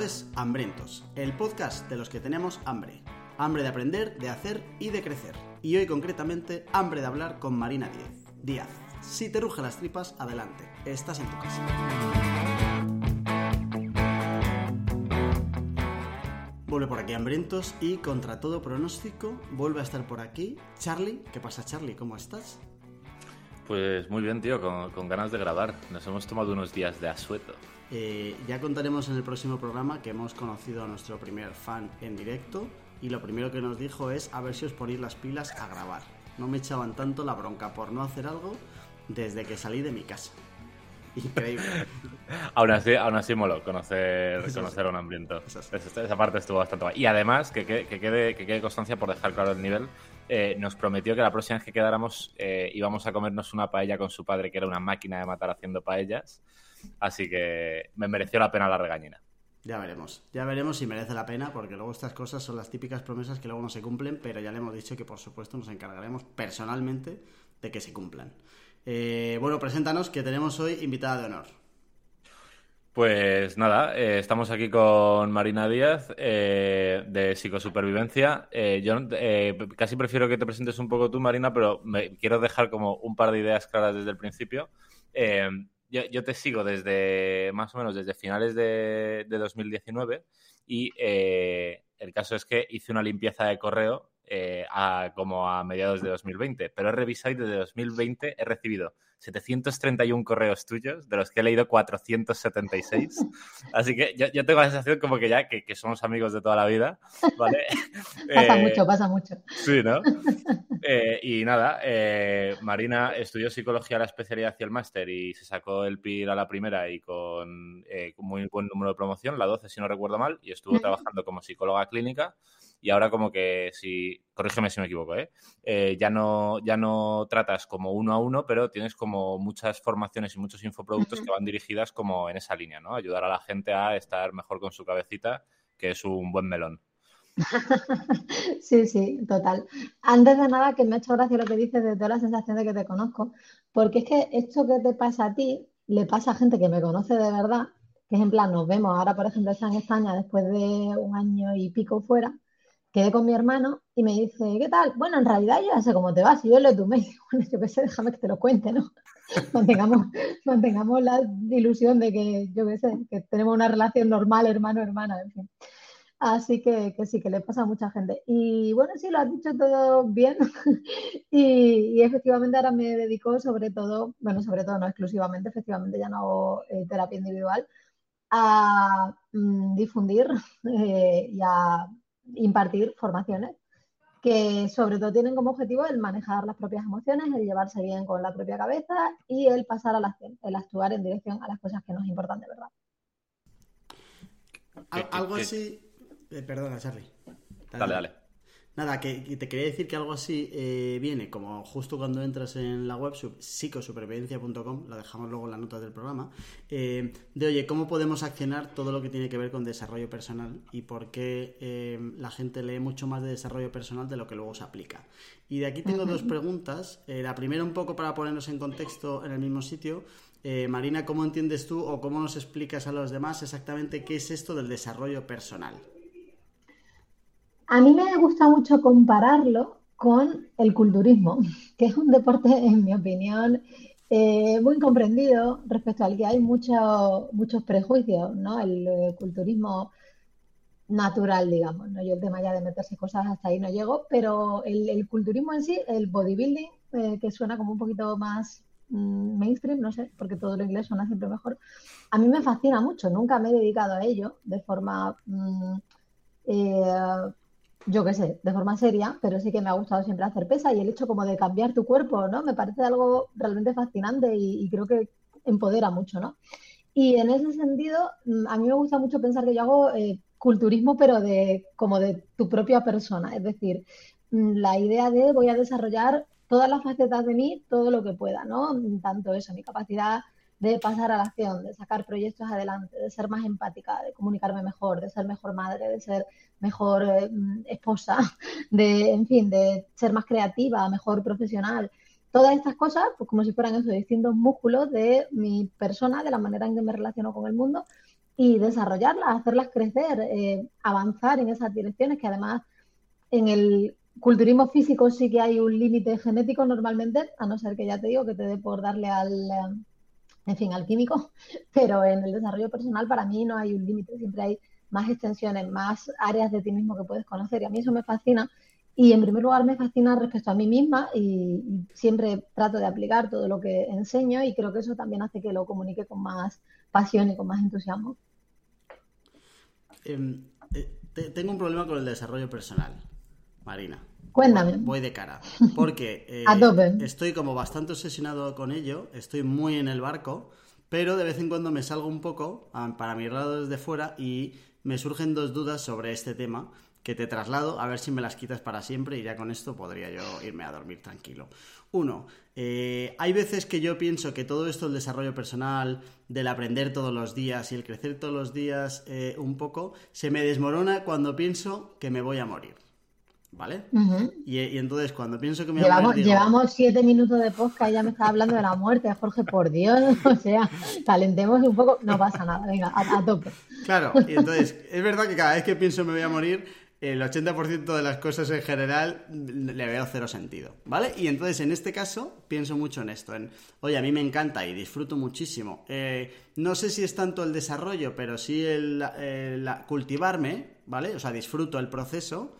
Es Hambrientos, el podcast de los que tenemos hambre. Hambre de aprender, de hacer y de crecer. Y hoy concretamente, hambre de hablar con Marina Díaz. Díaz, si te rugen las tripas, adelante. Estás en tu casa. Vuelve por aquí Hambrientos y contra todo pronóstico vuelve a estar por aquí Charlie. ¿Qué pasa Charlie? ¿Cómo estás? Pues muy bien, tío, con ganas de grabar. Nos hemos tomado unos días de asueto. Eh, ya contaremos en el próximo programa que hemos conocido a nuestro primer fan en directo y lo primero que nos dijo es a ver si os ponéis las pilas a grabar. No me echaban tanto la bronca por no hacer algo desde que salí de mi casa. Increíble. aún así, aún así moló conocer, conocer a un hambriento. Esa, parte estuvo bastante guay. Y además, que, que, quede, que quede constancia por dejar claro el nivel, eh, nos prometió que la próxima vez que quedáramos eh, íbamos a comernos una paella con su padre, que era una máquina de matar haciendo paellas. Así que me mereció la pena la regañina. Ya veremos, ya veremos si merece la pena, porque luego estas cosas son las típicas promesas que luego no se cumplen, pero ya le hemos dicho que por supuesto nos encargaremos personalmente de que se cumplan. Eh, bueno, preséntanos que tenemos hoy invitada de honor. Pues nada, eh, estamos aquí con Marina Díaz eh, de Psicosupervivencia. yo casi prefiero que te presentes un poco tú, Marina, pero me quiero dejar como un par de ideas claras desde el principio yo, te sigo desde más o menos desde finales de, 2019 y eh, el caso es que hice una limpieza de correo eh, como a mediados de 2020, pero he revisado y desde 2020 he recibido 731 correos tuyos, de los que he leído 476. Así que yo, tengo la sensación como que ya que, somos amigos de toda la vida, ¿vale? pasa eh, mucho, pasa mucho. Sí, ¿no? Eh, y nada, eh, Marina estudió psicología a la especialidad y el máster y se sacó el PIR a la primera y con muy buen número de promoción, la 12 si no recuerdo mal, y estuvo trabajando como psicóloga clínica y ahora como que si, corrígeme si me equivoco, ¿eh? ¿eh? ya, no, ya no tratas como uno a uno, pero tienes como muchas formaciones y muchos infoproductos que van dirigidas como en esa línea, ¿no? Ayudar a la gente a estar mejor con su cabecita, que es un buen melón. Sí, sí, total. Antes de nada, que me ha hecho gracia lo que dices de toda la sensación de que te conozco, porque es que esto que te pasa a ti le pasa a gente que me conoce de verdad, que es en plan, nos vemos ahora, por ejemplo, está en España después de un año y pico fuera, quedé con mi hermano y me dice, ¿qué tal? Bueno, en realidad yo ya sé cómo te vas. Y yo le tomé bueno, yo qué sé, déjame que te lo cuente, ¿no? mantengamos, mantengamos la ilusión de que, yo qué sé, que tenemos una relación normal, hermano-hermana, en fin. Así que, que, sí, que le pasa a mucha gente. Y bueno, sí, lo has dicho todo bien. y, efectivamente ahora me dedico sobre todo, bueno, sobre todo no exclusivamente, efectivamente ya no hago eh, terapia individual, a mm, difundir eh, y a impartir formaciones que sobre todo tienen como objetivo el manejar las propias emociones, el llevarse bien con la propia cabeza y el pasar a la acción, el actuar en dirección a las cosas que nos importan de verdad. Algo así. Eh, perdona, Charlie. Dale, dale. Nada, que, te quería decir que algo así eh, viene como justo cuando entras en la web psicosupervivencia.com, lo dejamos luego en las notas del programa, eh, de oye, ¿cómo podemos accionar todo lo que tiene que ver con desarrollo personal y por qué eh, la gente lee mucho más de desarrollo personal de lo que luego se aplica? Y de aquí tengo dos preguntas. la primera un poco para ponernos en contexto en el mismo sitio. Marina, ¿cómo entiendes tú o cómo nos explicas a los demás exactamente qué es esto del desarrollo personal? A mí me gusta mucho compararlo con el culturismo, que es un deporte, en mi opinión, eh, muy comprendido respecto al que hay muchos prejuicios, ¿no? El, eh, culturismo natural, digamos, ¿no? Yo el tema ya de meterse cosas hasta ahí no llego, pero el, culturismo en sí, el bodybuilding, eh, que suena como un poquito más mm, mainstream, no sé, porque todo lo inglés suena siempre mejor, a mí me fascina mucho, nunca me he dedicado a ello de forma... Mm, yo qué sé, de forma seria, pero sí que me ha gustado siempre hacer pesa y el hecho como de cambiar tu cuerpo, ¿no? Me parece algo realmente fascinante y, creo que empodera mucho, ¿no? Y en ese sentido, mm, a mí me gusta mucho pensar que yo hago eh, culturismo, pero de como de tu propia persona, es decir, mm, la idea de voy a desarrollar todas las facetas de mí, todo lo que pueda, ¿no? Tanto eso, mi capacidad de pasar a la acción, de sacar proyectos adelante, de ser más empática, de comunicarme mejor, de ser mejor madre, de ser mejor eh, esposa, de, en fin, de ser más creativa, mejor profesional. Todas estas cosas, pues como si fueran esos distintos músculos de mi persona, de la manera en que me relaciono con el mundo, y desarrollarlas, hacerlas crecer, eh, avanzar en esas direcciones que además en el culturismo físico sí que hay un límite genético normalmente, a no ser que ya te digo que te dé por darle al, eh, en fin, al químico, pero en el desarrollo personal para mí no hay un límite, siempre hay más extensiones, más áreas de ti mismo que puedes conocer y a mí eso me fascina. Y en primer lugar me fascina respecto a mí misma y, siempre trato de aplicar todo lo que enseño y creo que eso también hace que lo comunique con más pasión y con más entusiasmo. Em, eh, tengo un problema con el desarrollo personal. Marina. Cuéntame. Voy de cara. Porque eh, estoy como bastante obsesionado con ello, estoy muy en el barco, pero de vez en cuando me salgo un poco para mirarlo desde fuera y me surgen dos dudas sobre este tema que te traslado a ver si me las quitas para siempre y ya con esto podría yo irme a dormir tranquilo. Uno, eh, hay veces que yo pienso que todo esto, el desarrollo personal, del aprender todos los días y el crecer todos los días eh, un poco, se me desmorona cuando pienso que me voy a morir. ¿Vale? y, entonces cuando pienso que me llevamos, llevamos siete minutos de podcast y ya me está hablando de la muerte, Jorge, por Dios. O sea, calentemos un poco, no pasa nada, venga, a, tope. Claro, y entonces, es verdad que cada vez que pienso me voy a morir, el 80% de las cosas en general le veo cero sentido, ¿vale? Y entonces en este caso pienso mucho en esto, en, oye, a mí me encanta y disfruto muchísimo. Eh, no sé si es tanto el desarrollo, pero sí el, cultivarme, ¿vale? O sea, disfruto el proceso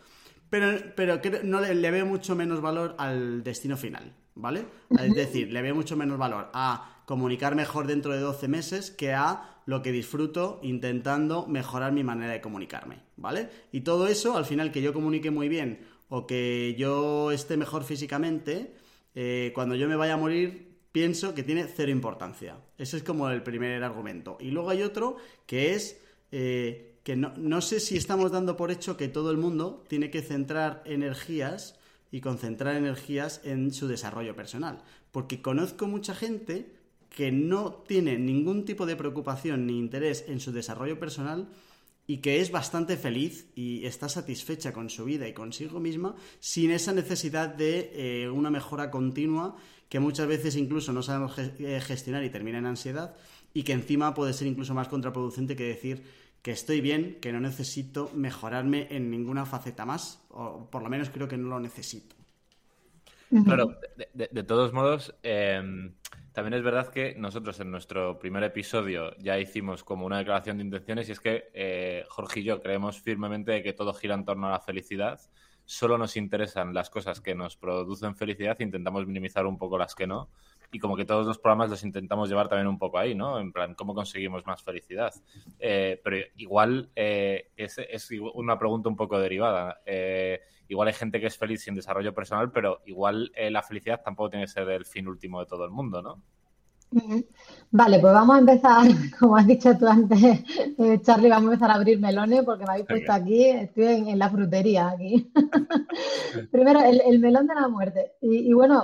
pero, pero no le, veo mucho menos valor al destino final, ¿vale? Es decir, le veo mucho menos valor a comunicar mejor dentro de 12 meses que a lo que disfruto intentando mejorar mi manera de comunicarme, ¿vale? Y todo eso, al final, que yo comunique muy bien o que yo esté mejor físicamente, eh, cuando yo me vaya a morir, pienso que tiene cero importancia. Ese es como el primer argumento. Y luego hay otro que es... Eh, que no, sé si estamos dando por hecho que todo el mundo tiene que centrar energías y concentrar energías en su desarrollo personal. Porque conozco mucha gente que no tiene ningún tipo de preocupación ni interés en su desarrollo personal y que es bastante feliz y está satisfecha con su vida y consigo misma sin esa necesidad de eh, una mejora continua que muchas veces incluso no sabemos eh, gestionar y termina en ansiedad y que encima puede ser incluso más contraproducente que decir que estoy bien, que no necesito mejorarme en ninguna faceta más, o por lo menos creo que no lo necesito. Claro, de, todos modos, em, también es verdad que nosotros en nuestro primer episodio ya hicimos como una declaración de intenciones y es que eh, Jorge y yo creemos firmemente que todo gira en torno a la felicidad. Solo nos interesan las cosas que nos producen felicidad e intentamos minimizar un poco las que no y como que todos los programas los intentamos llevar también un poco ahí, ¿no? En plan, ¿cómo conseguimos más felicidad? Eh, pero igual eh, es, es, una pregunta un poco derivada. Eh, igual hay gente que es feliz sin desarrollo personal, pero igual la felicidad tampoco tiene que ser el fin último de todo el mundo, ¿no? Vale, pues vamos a empezar, como has dicho tú antes, eh, Charlie, vamos a empezar a abrir melones porque me habéis puesto aquí, estoy en, la frutería aquí. Primero, el, melón de la muerte. Y, bueno,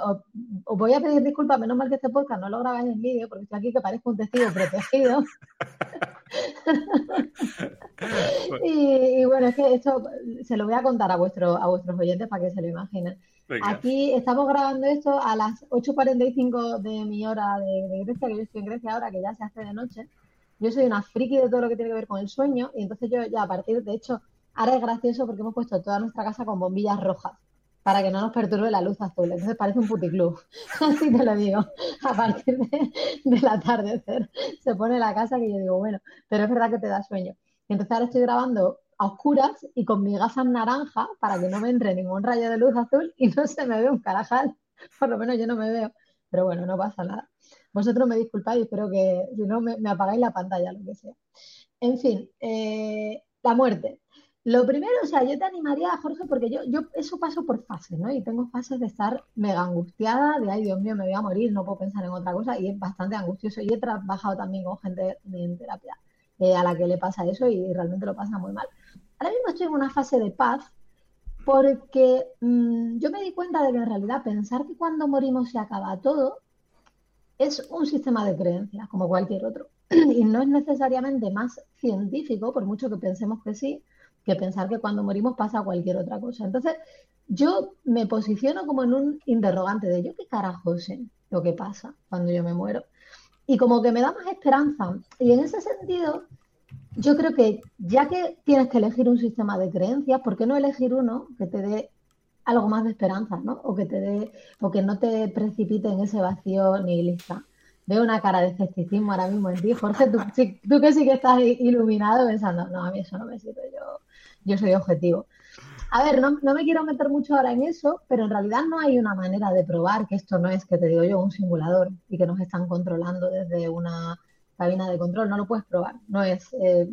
os, voy a pedir disculpas, menos mal que este podcast no lo grabáis en vídeo porque estoy aquí que parezco un testigo protegido. y, bueno, es que esto se lo voy a contar a, vuestro, a vuestros oyentes para que se lo imaginen. Aquí estamos grabando esto a las 8.45 de mi hora de, Grecia, que yo estoy en Grecia ahora, que ya se hace de noche. Yo soy una friki de todo lo que tiene que ver con el sueño y entonces yo ya a partir, de hecho, ahora es gracioso porque hemos puesto toda nuestra casa con bombillas rojas para que no nos perturbe la luz azul. Entonces parece un puticlub, así te lo digo. A partir de, del atardecer se pone la casa que yo digo, bueno, pero es verdad que te da sueño. Entonces ahora estoy grabando a oscuras y con mi gafas naranja para que no me entre ningún rayo de luz azul y no se me ve un carajal. Por lo menos yo no me veo. Pero bueno, no pasa nada. Vosotros me disculpáis, espero que si no me, apagáis la pantalla, lo que sea. En fin, eh, la muerte. Lo primero, o sea, yo te animaría, Jorge, porque yo, yo eso paso por fases, ¿no? Y tengo fases de estar mega angustiada, de ay, Dios mío, me voy a morir, no puedo pensar en otra cosa, y es bastante angustioso. Y he trabajado también con gente en terapia eh, a la que le pasa eso y realmente lo pasa muy mal. Ahora mismo estoy en una fase de paz porque mm, yo me di cuenta de que en realidad pensar que cuando morimos se acaba todo es un sistema de creencias como cualquier otro y no es necesariamente más científico, por mucho que pensemos que sí, que pensar que cuando morimos pasa cualquier otra cosa. Entonces, yo me posiciono como en un interrogante de yo qué carajo sé lo que pasa cuando yo me muero. Y como que me da más esperanza. Y en ese sentido, yo creo que ya que tienes que elegir un sistema de creencias, ¿por qué no elegir uno que te dé algo más de esperanza, ¿no? O que te dé, o que no te precipite en ese vacío nihilista. Veo una cara de escepticismo ahora mismo en ti, Jorge, tú, tú que sí que estás iluminado pensando, no, a mí eso no me sirve, yo, yo soy objetivo. A ver, no, no, me quiero meter mucho ahora en eso, pero en realidad no hay una manera de probar que esto no es, que te digo yo, un simulador y que nos están controlando desde una cabina de control. No lo puedes probar. No es eh,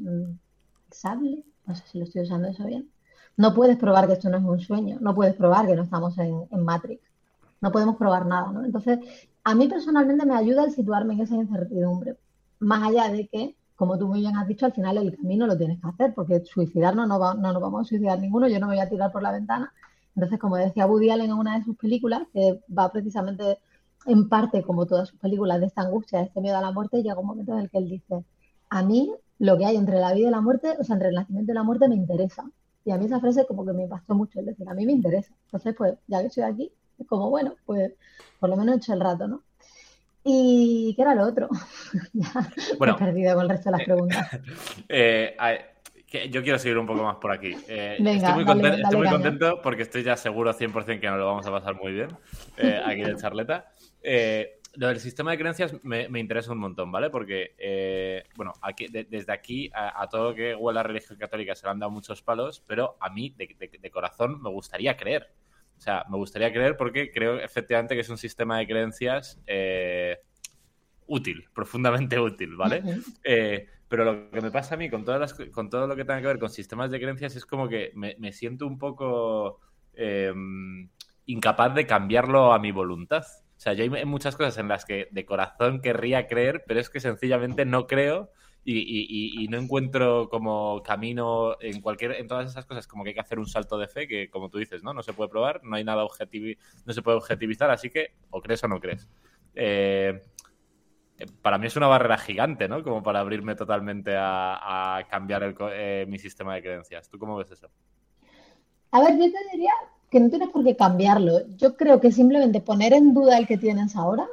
sable, no sé si lo estoy usando eso bien. No puedes probar que esto no es un sueño. No puedes probar que no estamos en, en Matrix. No podemos probar nada, ¿no? Entonces, a mí personalmente me ayuda el situarme en esa incertidumbre. Más allá de que como tú muy bien has dicho, al final el camino lo tienes que hacer, porque suicidarnos no, no nos vamos a suicidar ninguno, yo no me voy a tirar por la ventana. Entonces, como decía Woody Allen en una de sus películas, que va precisamente en parte, como todas sus películas, de esta angustia, de este miedo a la muerte, llega un momento en el que él dice, a mí lo que hay entre la vida y la muerte, o sea, entre el nacimiento y la muerte me interesa. Y a mí esa frase como que me impactó mucho, es decir, a mí me interesa. Entonces, pues, ya que estoy aquí, es como, bueno, pues por lo menos he hecho el rato, ¿no? ¿Y qué era lo otro? ya bueno, he perdido con el resto de las preguntas. Eh, yo quiero seguir un poco más por aquí. Eh, estoy muy, contento, estoy muy contento, porque estoy ya seguro 100% que nos lo vamos a pasar muy bien eh, aquí en charleta. lo del sistema de creencias me, interesa un montón, ¿vale? Porque, bueno, aquí, desde aquí a, todo lo que huele a religión católica se le han dado muchos palos, pero a mí, de corazón, me gustaría creer. O sea, me gustaría creer porque creo efectivamente que es un sistema de creencias eh, útil, profundamente útil, ¿vale? Eh, pero lo que me pasa a mí con, todas las, con todo lo que tenga que ver con sistemas de creencias es como que me, siento un poco em, incapaz de cambiarlo a mi voluntad. O sea, yo hay muchas cosas en las que de corazón querría creer, pero es que sencillamente no creo y, no encuentro como camino en cualquier en todas esas cosas como que hay que hacer un salto de fe que como tú dices no no se puede probar no hay nada objetivo no se puede objetivizar así que o crees o no crees. Eh, para mí es una barrera gigante no como para abrirme totalmente a, cambiar eh, mi sistema de creencias. Tú cómo ves eso a ver yo te diría que no tienes por qué cambiarlo. Yo creo que simplemente poner en duda el que tienes ahora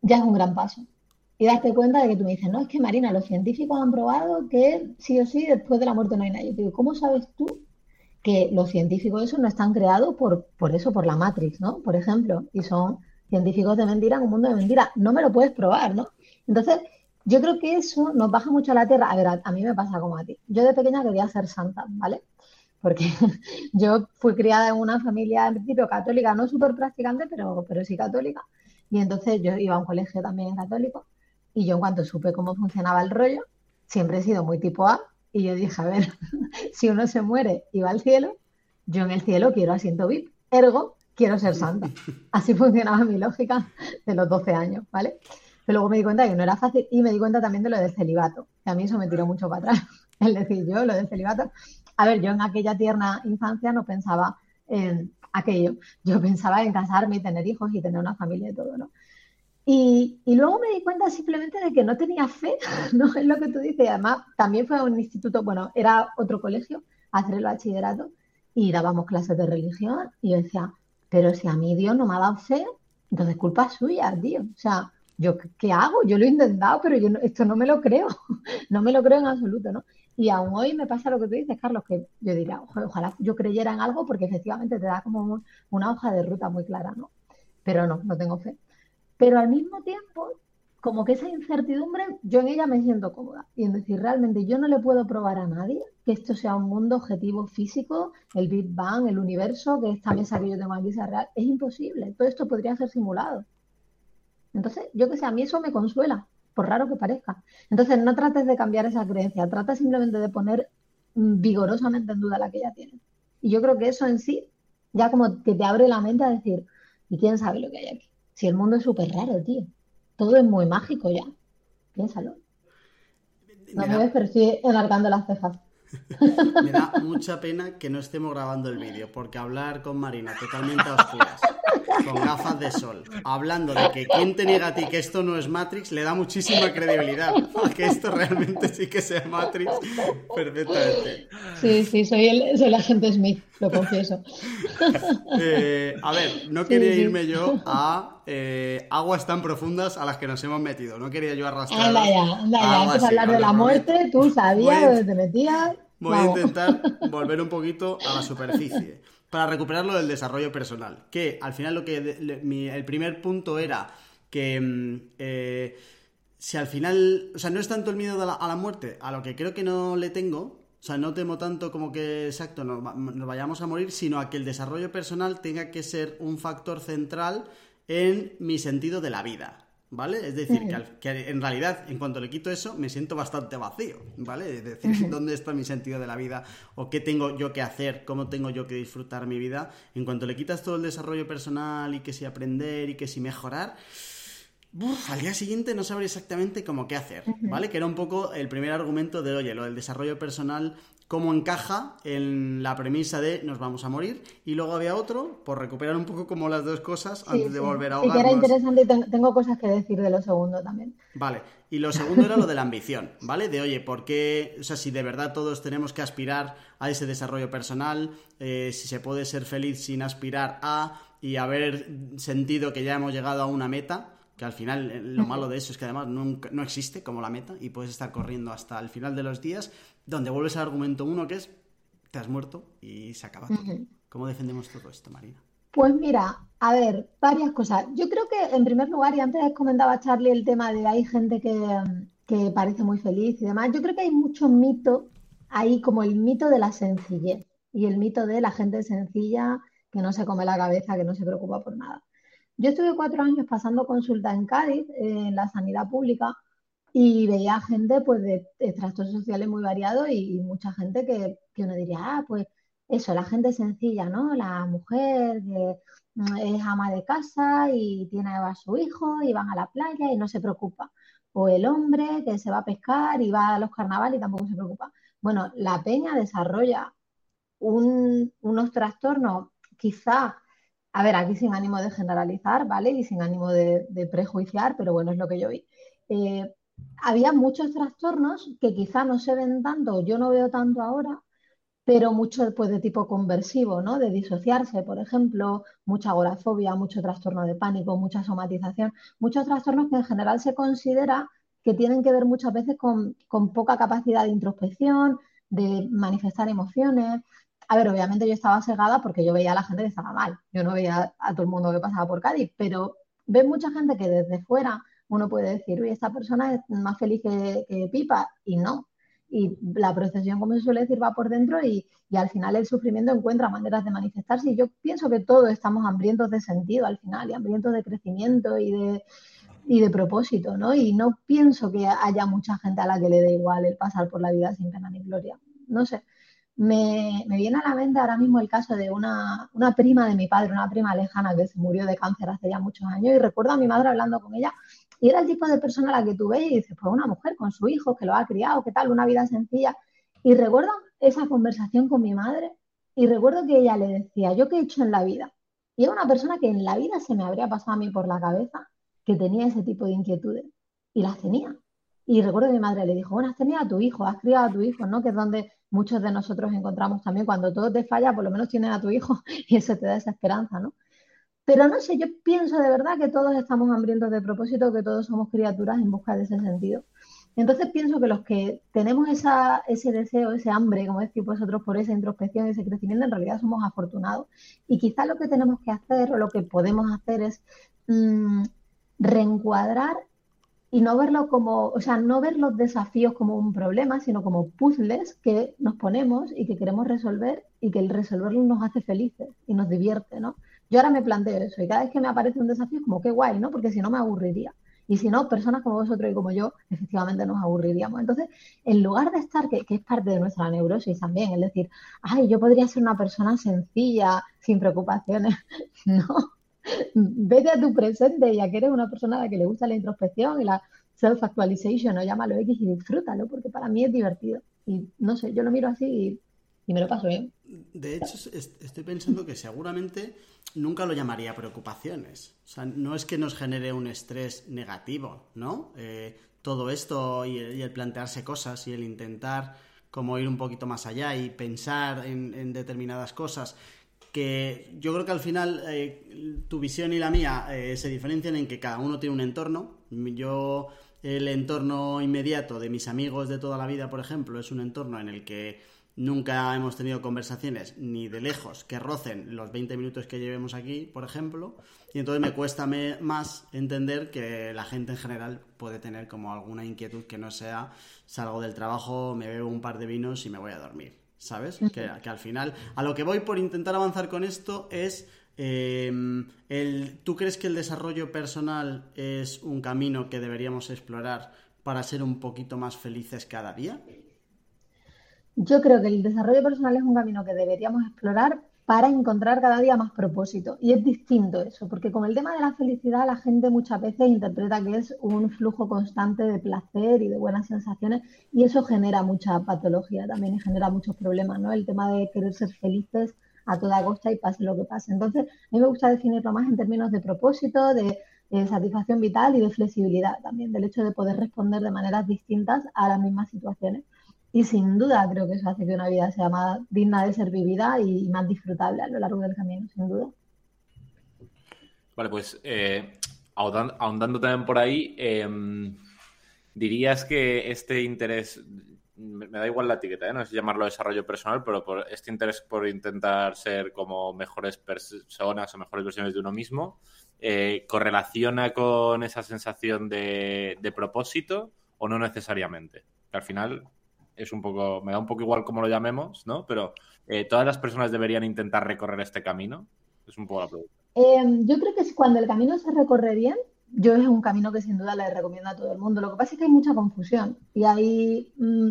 ya es un gran paso y darte cuenta de que tú me dices, no, es que Marina, los científicos han probado que sí o sí después de la muerte no hay nadie. Yo digo, ¿cómo sabes tú que los científicos esos no están creados por, por eso, por la Matrix, ¿no? Por ejemplo, y son científicos de mentira en un mundo de mentira. No me lo puedes probar, ¿no? Entonces, yo creo que eso nos baja mucho a la tierra. A ver, a, mí me pasa como a ti. Yo de pequeña quería ser santa, ¿vale? Porque yo fui criada en una familia, en principio, católica, no súper practicante, pero, pero sí católica. Y entonces yo iba a un colegio también católico. Y yo en cuanto supe cómo funcionaba el rollo, siempre he sido muy tipo A, y yo dije, a ver, si uno se muere y va al cielo, yo en el cielo quiero asiento VIP, ergo quiero ser santa. Así funcionaba mi lógica de los 12 años, ¿vale? Pero luego me di cuenta que no era fácil y me di cuenta también de lo del celibato, que a mí eso me tiró mucho para atrás. Es decir, yo lo del celibato, a ver, yo en aquella tierna infancia no pensaba en aquello, yo pensaba en casarme y tener hijos y tener una familia y todo, ¿no? Y, luego me di cuenta simplemente de que no tenía fe, no es lo que tú dices. además, también fue a un instituto, bueno, era otro colegio, hacer el bachillerato, y dábamos clases de religión. Y yo decía, pero si a mí Dios no me ha dado fe, entonces culpa suya, tío. O sea, ¿yo qué hago? Yo lo he intentado, pero yo esto no me lo creo. no me lo creo en absoluto, ¿no? Y aún hoy me pasa lo que tú dices, Carlos, que yo diría, ojalá yo creyera en algo porque efectivamente te da como una hoja de ruta muy clara, ¿no? Pero no, no tengo fe. Pero al mismo tiempo, como que esa incertidumbre, yo en ella me siento cómoda. Y en decir, realmente yo no le puedo probar a nadie que esto sea un mundo objetivo físico, el Big Bang, el universo, que esta mesa que yo tengo aquí sea real. Es imposible. Todo esto podría ser simulado. Entonces, yo que sé, a mí eso me consuela, por raro que parezca. Entonces, no trates de cambiar esa creencia, trata simplemente de poner vigorosamente en duda la que ya tienes. Y yo creo que eso en sí ya como que te abre la mente a decir, ¿y quién sabe lo que hay aquí? Si el mundo es súper raro, tío. Todo es muy mágico ya. Piénsalo. No me ves, pero estoy alargando las cejas. Me da mucha pena que no estemos grabando el vídeo, porque hablar con Marina totalmente a oscuras con gafas de sol, hablando de que quien te niega a ti que esto no es Matrix, le da muchísima credibilidad a que esto realmente sí que sea Matrix perfectamente. Sí, sí, soy el, soy el agente Smith, lo confieso. Eh, a ver, no quería irme yo a eh, aguas tan profundas a las que nos hemos metido. No quería yo arrastrar. Anda ya, anda ya. Antes de hablar de la muerte, tú sabías dónde te metías. Voy a intentar volver un poquito a la superficie para recuperarlo del desarrollo personal. Que al final lo que el primer punto era que mm, eh, si al final, o sea, no es tanto el miedo a la, a la, muerte, a lo que creo que no le tengo, o sea, no temo tanto como que, exacto, nos, nos vayamos a morir, sino a que el desarrollo personal tenga que ser un factor central en mi sentido de la vida. ¿Vale? Es decir, que, en realidad, en cuanto le quito eso, me siento bastante vacío, ¿vale? Es decir, ¿dónde está mi sentido de la vida? ¿O qué tengo yo que hacer? ¿Cómo tengo yo que disfrutar mi vida? En cuanto le quitas todo el desarrollo personal y que si aprender y que si mejorar, al día siguiente no sabré exactamente cómo qué hacer, ¿vale? Que era un poco el primer argumento de, oye, lo del desarrollo personal cómo encaja en la premisa de nos vamos a morir y luego había otro por recuperar un poco como las dos cosas antes de volver a ahogarnos. Sí, que era interesante y tengo cosas que decir de lo segundo también. Vale, y lo segundo era lo de la ambición, ¿vale? De oye, ¿por qué, o sea, si de verdad todos tenemos que aspirar a ese desarrollo personal, eh, si se puede ser feliz sin aspirar a y haber sentido que ya hemos llegado a una meta, que al final eh, lo malo de eso es que además nunca, no existe como la meta y puedes estar corriendo hasta el final de los días, donde vuelves al argumento uno que es te has muerto y se acaba todo. ¿Cómo defendemos todo esto, Marina? Pues mira, a ver, varias cosas. Yo creo que en primer lugar, y antes comentaba Charlie el tema de hay gente que, que parece muy feliz y demás, yo creo que hay muchos mitos ahí como el mito de la sencillez y el mito de la gente sencilla que no se come la cabeza, que no se preocupa por nada. Yo estuve cuatro años pasando consulta en Cádiz, en la sanidad pública, y veía gente pues de, trastornos sociales muy variados y, mucha gente que, que, uno diría, ah, pues eso, la gente sencilla, ¿no? La mujer que mm, es ama de casa y tiene a su hijo y van a la playa y no se preocupa. O el hombre que se va a pescar y va a los carnavales y tampoco se preocupa. Bueno, la peña desarrolla unos trastornos quizá a ver, aquí sin ánimo de generalizar, ¿vale? Y sin ánimo de, prejuiciar, pero bueno, es lo que yo vi. Eh, había muchos trastornos que quizá no se ven tanto, yo no veo tanto ahora, pero mucho pues, de tipo conversivo, ¿no? De disociarse, por ejemplo, mucha agorafobia, mucho trastorno de pánico, mucha somatización, muchos trastornos que en general se considera que tienen que ver muchas veces con, con poca capacidad de introspección, de manifestar emociones, a ver, obviamente yo estaba cegada porque yo veía a la gente que estaba mal. Yo no veía a todo el mundo que pasaba por Cádiz, pero ves mucha gente que desde fuera uno puede decir, uy, esta persona es más feliz que, Pipa, y no. Y la procesión, como se suele decir, va por dentro y, al final el sufrimiento encuentra maneras de manifestarse. Y yo pienso que todos estamos hambrientos de sentido al final, y hambrientos de crecimiento y de, y de propósito, ¿no? Y no pienso que haya mucha gente a la que le dé igual el pasar por la vida sin pena ni gloria. No sé. Me, viene a la mente ahora mismo el caso de una, prima de mi padre, una prima lejana que se murió de cáncer hace ya muchos años y recuerdo a mi madre hablando con ella y era el tipo de persona a la que tú ves y dices, pues una mujer con su hijo que lo ha criado, qué tal, una vida sencilla. Y recuerdo esa conversación con mi madre y recuerdo que ella le decía, ¿yo qué he hecho en la vida? Y era una persona que en la vida se me habría pasado a mí por la cabeza que tenía ese tipo de inquietudes y las tenía. Y recuerdo que mi madre le dijo, bueno, has tenido a tu hijo, has criado a tu hijo, ¿no? Que es donde muchos de nosotros encontramos también cuando todo te falla, por lo menos tienes a tu hijo y eso te da esa esperanza, ¿no? Pero no sé, yo pienso de verdad que todos estamos hambrientos de propósito, que todos somos criaturas en busca de ese sentido. Entonces pienso que los que tenemos ese deseo, ese hambre, como decís vosotros, por esa introspección, ese crecimiento, en realidad somos afortunados. Y quizás lo que tenemos que hacer o lo que podemos hacer es mm, reencuadrar y no verlo como, o sea, no ver los desafíos como un problema, sino como puzzles que nos ponemos y que queremos resolver y que el resolverlo nos hace felices y nos divierte, ¿no? Yo ahora me planteo eso y cada vez que me aparece un desafío es como qué guay, ¿no? Porque si no me aburriría. Y si no, personas como vosotros y como yo, efectivamente nos aburriríamos. Entonces, en lugar de estar, que, que es parte de nuestra neurosis también, es decir, ay, yo podría ser una persona sencilla, sin preocupaciones, no vete a tu presente y a que eres una persona a la que le gusta la introspección y la self-actualization, o llámalo X y disfrútalo, porque para mí es divertido. Y no sé, yo lo miro así y y me lo paso bien. De hecho, estoy pensando que seguramente nunca lo llamaría preocupaciones. O sea, no es que nos genere un estrés negativo, ¿no? Eh, todo esto y el, plantearse cosas y el intentar como ir un poquito más allá y pensar en, determinadas cosas que yo creo que al final eh, tu visión y la mía eh, se diferencian en que cada uno tiene un entorno. Yo, el entorno inmediato de mis amigos de toda la vida, por ejemplo, es un entorno en el que Nunca hemos tenido conversaciones ni de lejos que rocen los 20 minutos que llevemos aquí, por ejemplo, y entonces me cuesta más entender que la gente en general puede tener como alguna inquietud que no sea salgo del trabajo, me bebo un par de vinos y me voy a dormir, ¿sabes? Que, al final, a lo que voy por intentar avanzar con esto es eh, el, ¿Tú crees que el desarrollo personal es un camino que deberíamos explorar para ser un poquito más felices cada día? Yo creo que el desarrollo personal es un camino que deberíamos explorar para encontrar cada día más propósito. Y es distinto eso, porque con el tema de la felicidad la gente muchas veces interpreta que es un flujo constante de placer y de buenas sensaciones y eso genera mucha patología también y genera muchos problemas, ¿no? El tema de querer ser felices a toda costa y pase lo que pase. Entonces, a mí me gusta definirlo más en términos de propósito, de, de satisfacción vital y de flexibilidad también, del hecho de poder responder de maneras distintas a las mismas situaciones. Y sin duda creo que eso hace que una vida sea más digna de ser vivida y más disfrutable a lo largo del camino, sin duda. Vale, pues eh, ahondando, también por ahí, em, dirías que este interés, me, da igual la etiqueta, ¿eh? no es llamarlo desarrollo personal, pero por este interés por intentar ser como mejores personas o mejores versiones de uno mismo, eh, ¿correlaciona con esa sensación de, de propósito o no necesariamente? Al final es un poco, me da un poco igual cómo lo llamemos, ¿no? Pero eh, todas las personas deberían intentar recorrer este camino. Es un poco la pregunta. Em, yo creo que cuando el camino se recorre bien, yo es un camino que sin duda le recomiendo a todo el mundo. Lo que pasa es que hay mucha confusión y hay mm,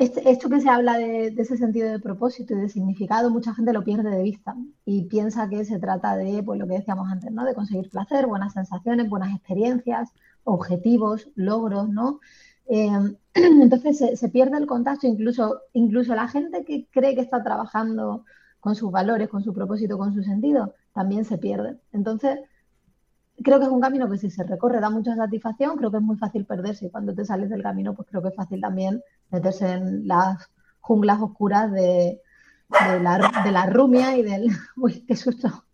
este, esto que se habla de, ese sentido de propósito y de significado, mucha gente lo pierde de vista y piensa que se trata de, pues lo que decíamos antes, ¿no? De conseguir placer, buenas sensaciones, buenas experiencias, objetivos, logros, ¿no? Em, entonces se, pierde el contacto, incluso, incluso la gente que cree que está trabajando con sus valores, con su propósito, con su sentido, también se pierde. Entonces, creo que es un camino que si se recorre da mucha satisfacción, creo que es muy fácil perderse y cuando te sales del camino, pues creo que es fácil también meterse en las junglas oscuras de, la, de la rumia y del... Uy, qué susto.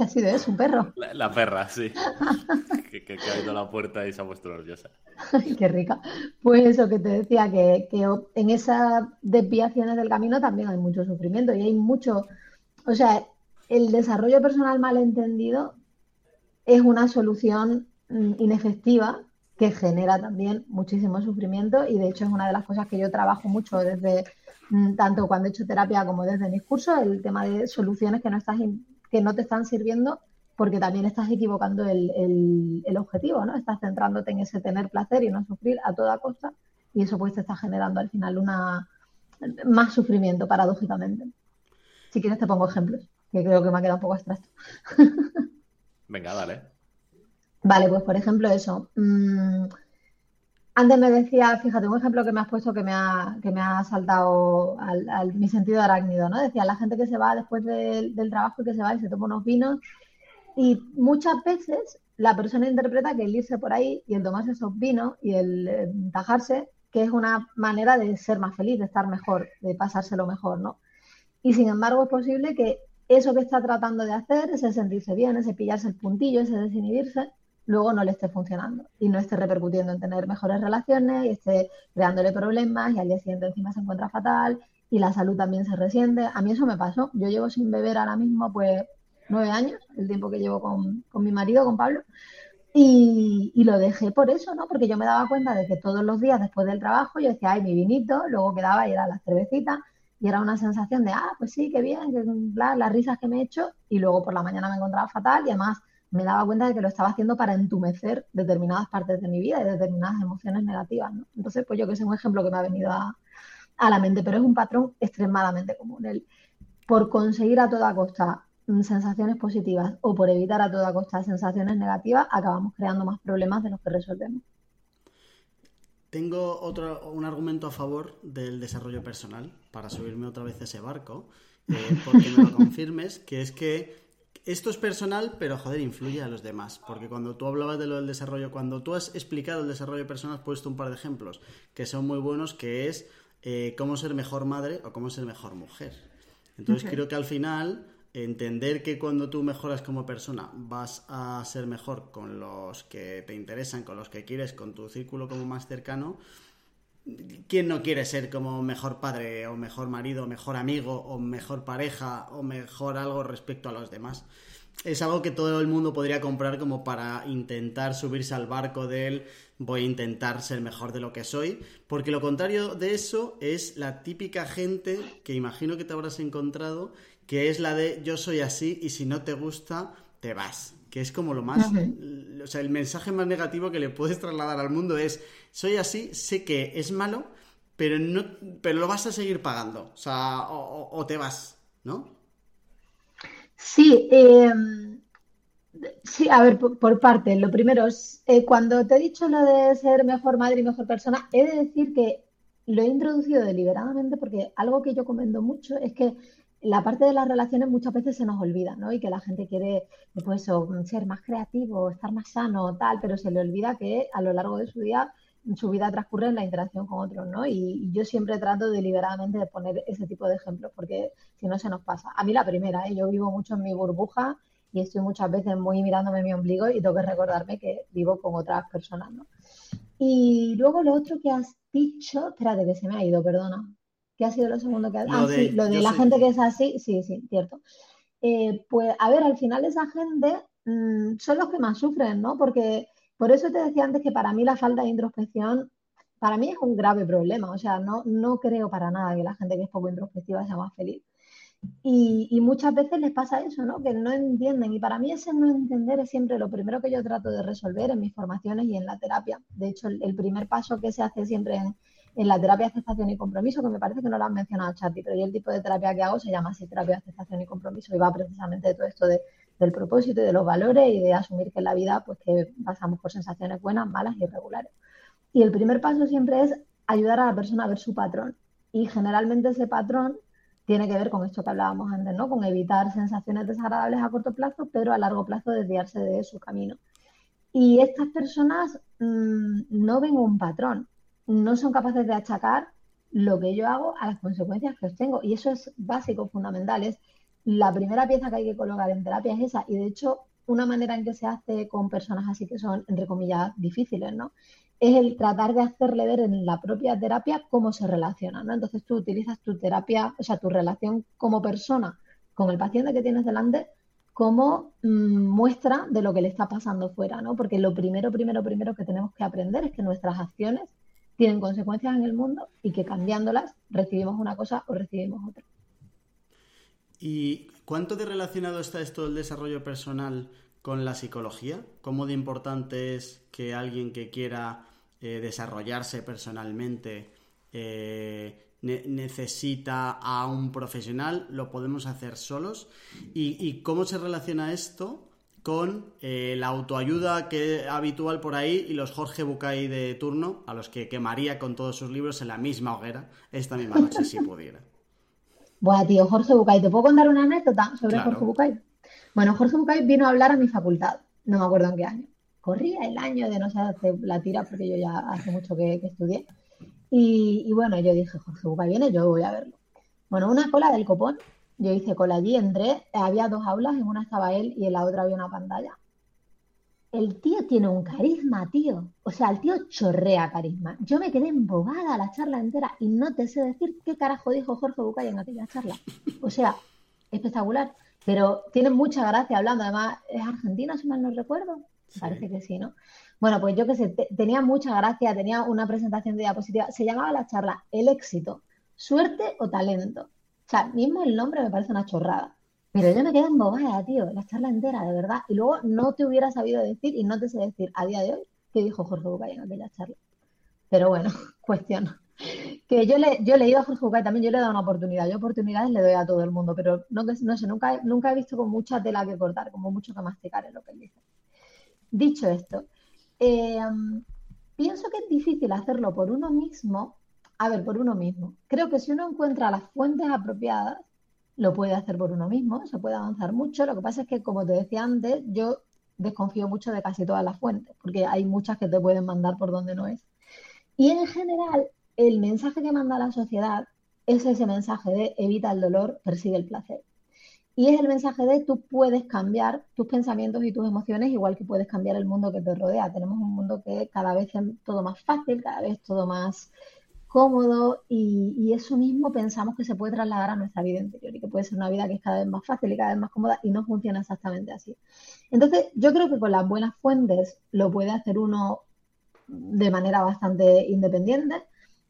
¿Qué ha sido eso? ¿Un perro? La, perra, sí. que, ha ido a la puerta y se ha puesto nerviosa. qué rica. Pues eso que te decía, que, en esas desviaciones del camino también hay mucho sufrimiento y hay mucho. O sea, el desarrollo personal malentendido es una solución mm, inefectiva que genera también muchísimo sufrimiento y de hecho es una de las cosas que yo trabajo mucho desde mm, tanto cuando he hecho terapia como desde mis cursos, el tema de soluciones que no estás que no te están sirviendo porque también estás equivocando el, objetivo, ¿no? Estás centrándote en ese tener placer y no sufrir a toda costa y eso pues te está generando al final una más sufrimiento, paradójicamente. Si quieres te pongo ejemplos, que creo que me ha quedado un poco abstracto. Venga, dale. Vale, pues por ejemplo eso. Mm, antes me decía, fíjate, un ejemplo que me has puesto que me ha, que me ha saltado al, mi sentido arácnido, ¿no? Decía, la gente que se va después del trabajo y que se va y se toma unos vinos. Y muchas veces la persona interpreta que el irse por ahí y el tomarse esos vinos y el tajarse, que es una manera de ser más feliz, de estar mejor, de pasárselo mejor, ¿no? Y sin embargo es posible que eso que está tratando de hacer, ese sentirse bien, ese pillarse el puntillo, ese desinhibirse, luego no le esté funcionando y no esté repercutiendo en tener mejores relaciones y esté creándole problemas y al día siguiente encima se encuentra fatal y la salud también se resiente. A mí eso me pasó. Yo llevo sin beber ahora mismo pues nueve años, el tiempo que llevo con, mi marido, con Pablo, y, lo dejé por eso, ¿no? Porque yo me daba cuenta de que todos los días después del trabajo yo decía, ay, mi vinito, luego quedaba y era la cervecita y era una sensación de, ah, pues sí, qué bien, que, las risas que me he hecho y luego por la mañana me encontraba fatal y además me daba cuenta de que lo estaba haciendo para entumecer determinadas partes de mi vida y determinadas emociones negativas. ¿no? Entonces, pues yo que sé, un ejemplo que me ha venido a, la mente, pero es un patrón extremadamente común. El, por conseguir a toda costa sensaciones positivas o por evitar a toda costa sensaciones negativas, acabamos creando más problemas de los que resolvemos. tengo otro, un argumento a favor del desarrollo personal para subirme otra vez a ese barco, eh, porque me lo confirmes, que es que esto es personal, pero joder, influye a los demás. Porque cuando tú hablabas de lo del desarrollo, cuando tú has explicado el desarrollo personal, has puesto un par de ejemplos que son muy buenos, que es eh, cómo ser mejor madre o cómo ser mejor mujer. Entonces creo que al final entender que cuando tú mejoras como persona vas a ser mejor con los que te interesan, con los que quieres, con tu círculo como más cercano. ¿Quién no quiere ser como mejor padre o mejor marido, o mejor amigo o mejor pareja o mejor algo respecto a los demás? Es algo que todo el mundo podría comprar como para intentar subirse al barco de él, voy a intentar ser mejor de lo que soy, porque lo contrario de eso es la típica gente que imagino que te habrás encontrado que es la de yo soy así y si no te gusta, te vas. Que es como lo más. O sea, el mensaje más negativo que le puedes trasladar al mundo es: soy así, sé que es malo, pero, no, pero lo vas a seguir pagando. O sea, o, te vas, ¿no? Sí, em, sí, a ver, por, parte. Lo primero es, eh, cuando te he dicho lo de ser mejor madre y mejor persona, he de decir que lo he introducido deliberadamente porque algo que yo comento mucho es que la parte de las relaciones muchas veces se nos olvida, ¿no? Y que la gente quiere, pues ser más creativo, estar más sano, tal, pero se le olvida que a lo largo de su día, su vida transcurre en la interacción con otros, ¿no? Y, yo siempre trato deliberadamente de poner ese tipo de ejemplos, porque si no se nos pasa. A mí la primera, ¿eh? Yo vivo mucho en mi burbuja y estoy muchas veces muy mirándome mi ombligo y tengo que recordarme que vivo con otras personas, ¿no? Y luego lo otro que has dicho, espérate que se me ha ido, perdona. ¿Qué ha sido lo segundo que ha Ah, sí, lo de la gente que es así, sí, sí, cierto. Eh, pues, a ver, al final esa gente mm, son los que más sufren, ¿no? Porque por eso te decía antes que para mí la falta de introspección, para mí es un grave problema. O sea, no, no creo para nada que la gente que es poco introspectiva sea más feliz. Y, y, muchas veces les pasa eso, ¿no? Que no entienden. Y para mí ese no entender es siempre lo primero que yo trato de resolver en mis formaciones y en la terapia. De hecho, el primer paso que se hace siempre en, en la terapia de aceptación y compromiso, que me parece que no lo han mencionado Chati, pero yo el tipo de terapia que hago se llama así terapia de aceptación y compromiso y va precisamente de todo esto de, del propósito y de los valores y de asumir que en la vida pues que pasamos por sensaciones buenas, malas y irregulares. Y el primer paso siempre es ayudar a la persona a ver su patrón y generalmente ese patrón tiene que ver con esto que hablábamos antes, ¿no? Con evitar sensaciones desagradables a corto plazo, pero a largo plazo desviarse de su camino. Y estas personas mmm, no ven un patrón, no son capaces de achacar lo que yo hago a las consecuencias que tengo. Y eso es básico, fundamental. Es la primera pieza que hay que colocar en terapia es esa. Y de hecho, una manera en que se hace con personas así que son, entre comillas, difíciles, ¿no? Es el tratar de hacerle ver en la propia terapia cómo se relaciona, ¿no? Entonces tú utilizas tu terapia, o sea, tu relación como persona con el paciente que tienes delante como mm, muestra de lo que le está pasando fuera, ¿no? Porque lo primero, primero, primero que tenemos que aprender es que nuestras acciones tienen consecuencias en el mundo y que cambiándolas recibimos una cosa o recibimos otra. ¿Y cuánto de relacionado está esto del desarrollo personal con la psicología? ¿Cómo de importante es que alguien que quiera eh, desarrollarse personalmente eh, necesita a un profesional? ¿Lo podemos hacer solos? ¿Y cómo se relaciona esto con eh, la autoayuda que habitual por ahí y los Jorge Bucay de turno, a los que quemaría con todos sus libros en la misma hoguera esta misma noche si pudiera. Buah, tío, Jorge Bucay, ¿te puedo contar una anécdota sobre Jorge Bucay? Bueno, Jorge Bucay vino a hablar a mi facultad, no me acuerdo en qué año. Corría el año de no sé, la tira porque yo ya hace mucho que, estudié. Y, y, bueno, yo dije, Jorge Bucay viene, yo voy a verlo. Bueno, una cola del copón yo hice cola allí, entré, había dos aulas, en una estaba él y en la otra había una pantalla. El tío tiene un carisma, tío. O sea, el tío chorrea carisma. Yo me quedé embobada la charla entera y no te sé decir qué carajo dijo Jorge Bucay en aquella charla. O sea, espectacular. Pero tiene mucha gracia hablando. Además, es argentino, si mal no recuerdo. Parece que sí, ¿no? Bueno, pues yo qué sé, tenía mucha gracia, tenía una presentación de diapositiva. Se llamaba la charla El éxito, suerte o talento. O sea, mismo el nombre me parece una chorrada. Pero yo me quedé embobada, tío, la charla entera, de verdad. Y luego no te hubiera sabido decir y no te sé decir a día de hoy qué dijo Jorge Bucay en aquella charla. Pero bueno, cuestión. Que yo le, yo he leído a Jorge Bucay también, yo le he dado una oportunidad. Yo oportunidades le doy a todo el mundo, pero no, no sé, nunca, nunca he visto con mucha tela que cortar, como mucho que masticar en lo que él dice. Dicho esto, eh, pienso que es difícil hacerlo por uno mismo. A ver, por uno mismo. Creo que si uno encuentra las fuentes apropiadas, lo puede hacer por uno mismo, se puede avanzar mucho. Lo que pasa es que, como te decía antes, yo desconfío mucho de casi todas las fuentes, porque hay muchas que te pueden mandar por donde no es. Y en general, el mensaje que manda la sociedad es ese mensaje de evita el dolor, persigue el placer. Y es el mensaje de tú puedes cambiar tus pensamientos y tus emociones igual que puedes cambiar el mundo que te rodea. Tenemos un mundo que cada vez es todo más fácil, cada vez todo más cómodo y, eso mismo pensamos que se puede trasladar a nuestra vida interior y que puede ser una vida que es cada vez más fácil y cada vez más cómoda y no funciona exactamente así. Entonces, yo creo que con las buenas fuentes lo puede hacer uno de manera bastante independiente.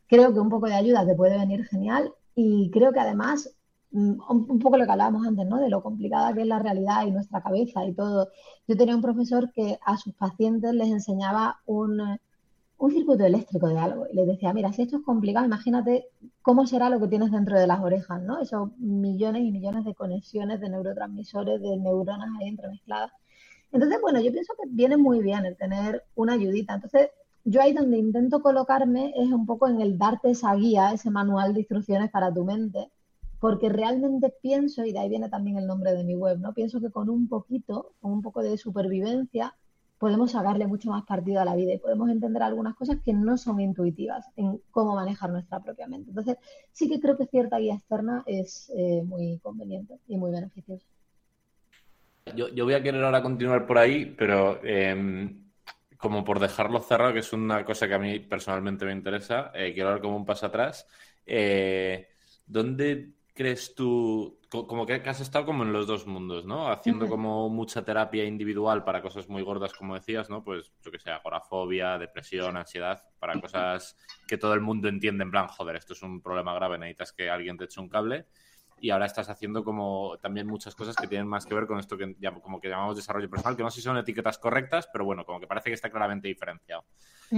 Creo que un poco de ayuda te puede venir genial y creo que además mm, un poco lo que hablábamos antes, ¿no? De lo complicada que es la realidad y nuestra cabeza y todo. Yo tenía un profesor que a sus pacientes les enseñaba un un circuito eléctrico de algo y les decía, mira, si esto es complicado, imagínate cómo será lo que tienes dentro de las orejas, ¿no? Esos millones y millones de conexiones de neurotransmisores, de neuronas ahí entremezcladas. Entonces, bueno, yo pienso que viene muy bien el tener una ayudita. Entonces, yo ahí donde intento colocarme es un poco en el darte esa guía, ese manual de instrucciones para tu mente, porque realmente pienso, y de ahí viene también el nombre de mi web, ¿no? Pienso que con un poquito, con un poco de supervivencia, podemos sacarle mucho más partido a la vida y podemos entender algunas cosas que no son intuitivas en cómo manejar nuestra propia mente. Entonces, sí que creo que cierta guía externa es eh, muy conveniente y muy beneficiosa. Yo, voy a querer ahora continuar por ahí, pero em, como por dejarlo cerrado, que es una cosa que a mí personalmente me interesa, eh, quiero dar como un paso atrás. Eh, ¿Dónde crees tú, como que has estado como en los dos mundos, ¿no? Haciendo como mucha terapia individual para cosas muy gordas, como decías, ¿no? Pues yo que sé, agorafobia, depresión, ansiedad, para cosas que todo el mundo entiende en plan, joder, esto es un problema grave, necesitas que alguien te eche un cable. Y ahora estás haciendo como también muchas cosas que tienen más que ver con esto que como que llamamos desarrollo personal, que no sé si son etiquetas correctas, pero bueno, como que parece que está claramente diferenciado.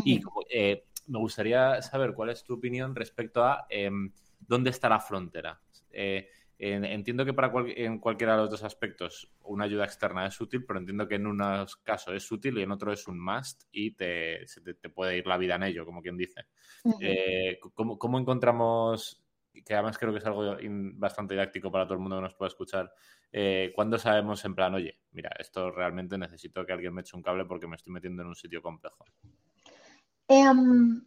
Y eh, me gustaría saber cuál es tu opinión respecto a em, dónde está la frontera. Eh, entiendo que para en cualquiera de los dos aspectos una ayuda externa es útil, pero entiendo que en unos casos es útil y en otro es un must y te, te, puede ir la vida en ello, como quien dice. Eh, ¿cómo, encontramos, que además creo que es algo bastante didáctico para todo el mundo que nos pueda escuchar, eh, cuándo sabemos en plan, oye, mira, esto realmente necesito que alguien me eche un cable porque me estoy metiendo en un sitio complejo? Em,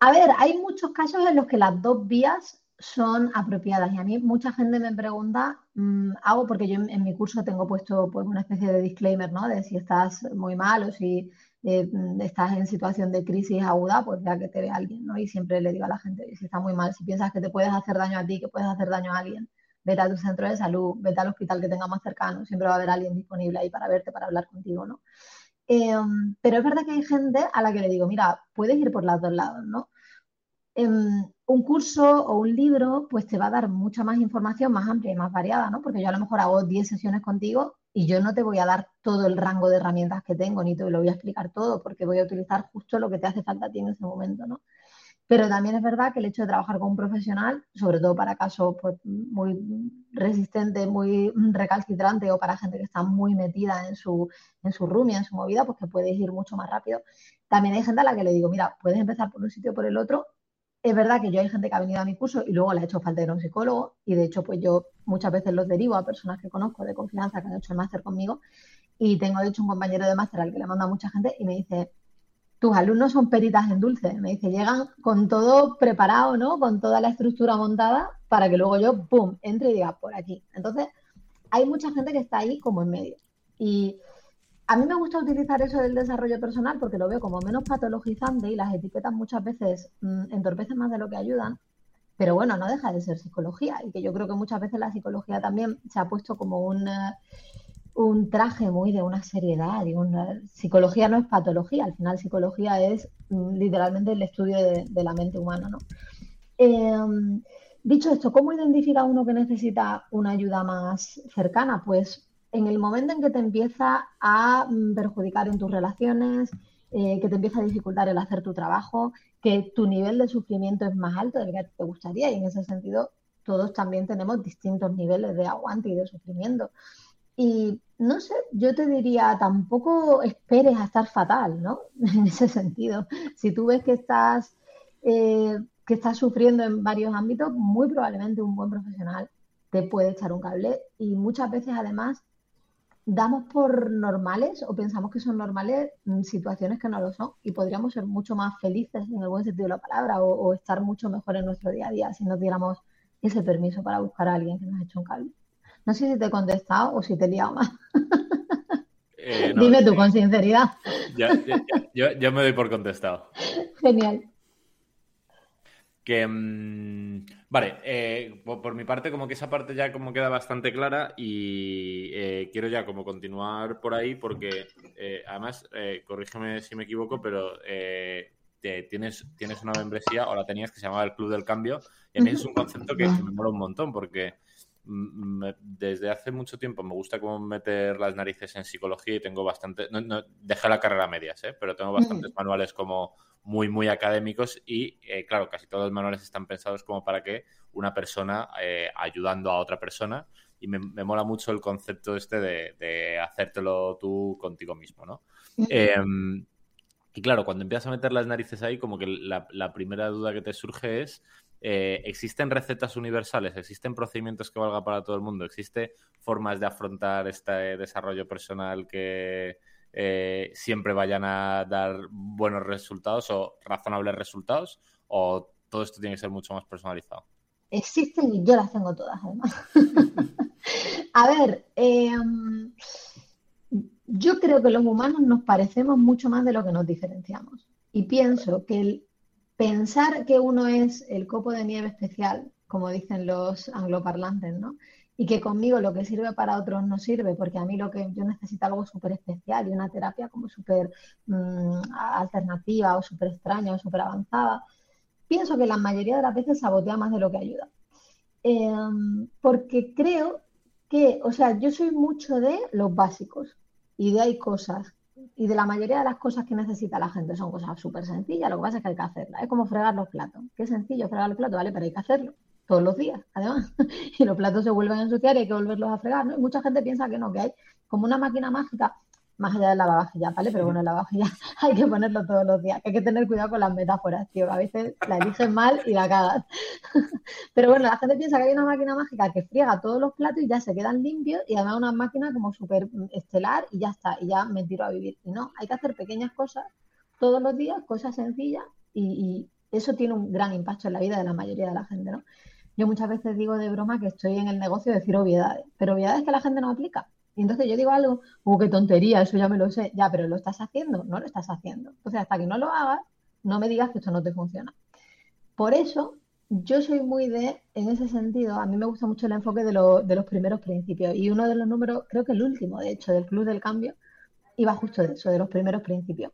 a ver, hay muchos casos en los que las dos vías son apropiadas. Y a mí mucha gente me pregunta, mm, hago porque yo en, mi curso tengo puesto pues una especie de disclaimer, ¿no? De si estás muy mal o si eh, mm, estás en situación de crisis aguda, pues ya que te ve alguien, ¿no? Y siempre le digo a la gente, si estás muy mal, si piensas que te puedes hacer daño a ti, que puedes hacer daño a alguien, vete a tu centro de salud, vete al hospital que tenga más cercano, siempre va a haber alguien disponible ahí para verte, para hablar contigo, ¿no? Em, pero es verdad que hay gente a la que le digo, mira, puedes ir por los dos lados, ¿no? Em, un curso o un libro, pues te va a dar mucha más información, más amplia y más variada, ¿no? Porque yo a lo mejor hago 10 sesiones contigo y yo no te voy a dar todo el rango de herramientas que tengo, ni te lo voy a explicar todo, porque voy a utilizar justo lo que te hace falta a ti en ese momento, ¿no? Pero también es verdad que el hecho de trabajar con un profesional, sobre todo para casos pues, muy resistentes, muy recalcitrantes o para gente que está muy metida en su, en su rumia, en su movida, pues que puedes ir mucho más rápido. También hay gente a la que le digo, mira, puedes empezar por un sitio o por el otro es verdad que yo hay gente que ha venido a mi curso y luego le ha hecho falta ir a un psicólogo y de hecho pues yo muchas veces los derivo a personas que conozco de confianza que han hecho el máster conmigo y tengo de hecho un compañero de máster al que le manda mucha gente y me dice, tus alumnos son peritas en dulce, me dice, llegan con todo preparado, ¿no? Con toda la estructura montada para que luego yo, ¡pum!, entre y diga por aquí. Entonces, hay mucha gente que está ahí como en medio. Y a mí me gusta utilizar eso del desarrollo personal porque lo veo como menos patologizante y las etiquetas muchas veces mm, entorpecen más de lo que ayudan. Pero bueno, no deja de ser psicología y que yo creo que muchas veces la psicología también se ha puesto como un, eh, un traje muy de una seriedad. Y una, psicología no es patología, al final psicología es mm, literalmente el estudio de, la mente humana. ¿no? Em, dicho esto, ¿cómo identifica uno que necesita una ayuda más cercana? Pues en el momento en que te empieza a mm, perjudicar en tus relaciones, eh, que te empieza a dificultar el hacer tu trabajo, que tu nivel de sufrimiento es más alto del que te gustaría y en ese sentido todos también tenemos distintos niveles de aguante y de sufrimiento. Y no sé, yo te diría, tampoco esperes a estar fatal, ¿no? En ese sentido. Si tú ves que estás, eh, que estás sufriendo en varios ámbitos, muy probablemente un buen profesional te puede echar un cable y muchas veces además damos por normales o pensamos que son normales situaciones que no lo son y podríamos ser mucho más felices en el buen sentido de la palabra o, o estar mucho mejor en nuestro día a día si nos diéramos ese permiso para buscar a alguien que nos eche un cable. No sé si te he contestado o si te he liado más. Eh, Dime tú con sinceridad. yo, me doy por contestado. Genial. Que, mm, vale, eh, por, mi parte como que esa parte ya como queda bastante clara y eh, quiero ya como continuar por ahí porque además, corrígeme si me equivoco, pero tienes, tienes una membresía o la tenías que se llamaba el Club del Cambio y a mí es un concepto que me mola un montón porque desde hace mucho tiempo me gusta como meter las narices en psicología y tengo bastante, no, dejé la carrera a medias, ¿eh? pero tengo bastantes manuales como muy, muy académicos y eh, claro, casi todos los manuales están pensados como para que una persona eh, ayudando a otra persona y me, mola mucho el concepto este de, hacértelo tú contigo mismo, ¿no? Em, y claro, cuando empiezas a meter las narices ahí, como que la primera duda que te surge es eh, ¿existen recetas universales? ¿Existen procedimientos que valga para todo el mundo? ¿Existen formas de afrontar este desarrollo personal que eh, siempre vayan a dar buenos resultados o razonables resultados? ¿O todo esto tiene que ser mucho más personalizado? Existen y yo las tengo todas, además. a ver, em, yo creo que los humanos nos parecemos mucho más de lo que nos diferenciamos. Y pienso que el pensar que uno es el copo de nieve especial, como dicen los angloparlantes, ¿no? Y que conmigo lo que sirve para otros no sirve, porque a mí lo que yo necesito algo súper especial y una terapia como súper mm, alternativa o súper extraña o súper avanzada, pienso que la mayoría de las veces sabotea más de lo que ayuda. Em, porque creo que, o sea, yo soy mucho de los básicos y de hay cosas y de la mayoría de las cosas que necesita la gente son cosas súper sencillas, lo que pasa es que hay que hacerlas. Es como fregar los platos. Qué sencillo fregar los platos, ¿vale? Pero hay que hacerlo todos los días, además. y los platos se vuelven a ensuciar y hay que volverlos a fregar, ¿no? Y mucha gente piensa que no, que hay como una máquina mágica más allá del lavavajillas, ¿vale? Pero bueno, el lavavajillas hay que ponerlo todos los días. Hay que tener cuidado con las metáforas, tío. A veces la eliges mal y la cagas. Pero bueno, la gente piensa que hay una máquina mágica que friega todos los platos y ya se quedan limpios y además una máquina como súper estelar y ya está, y ya me tiro a vivir. Y no, hay que hacer pequeñas cosas todos los días, cosas sencillas y, y eso tiene un gran impacto en la vida de la mayoría de la gente, ¿no? Yo muchas veces digo de broma que estoy en el negocio de decir obviedades, pero obviedades que la gente no aplica. Y entonces yo digo algo, uh, qué tontería, eso ya me lo sé. Ya, pero ¿lo estás haciendo? No lo estás haciendo. Entonces, hasta que no lo hagas, no me digas que esto no te funciona. Por eso, yo soy muy de, en ese sentido, a mí me gusta mucho el enfoque de, de los primeros principios. Y uno de los números, creo que el último, de hecho, del Club del Cambio, iba justo de eso, de los primeros principios.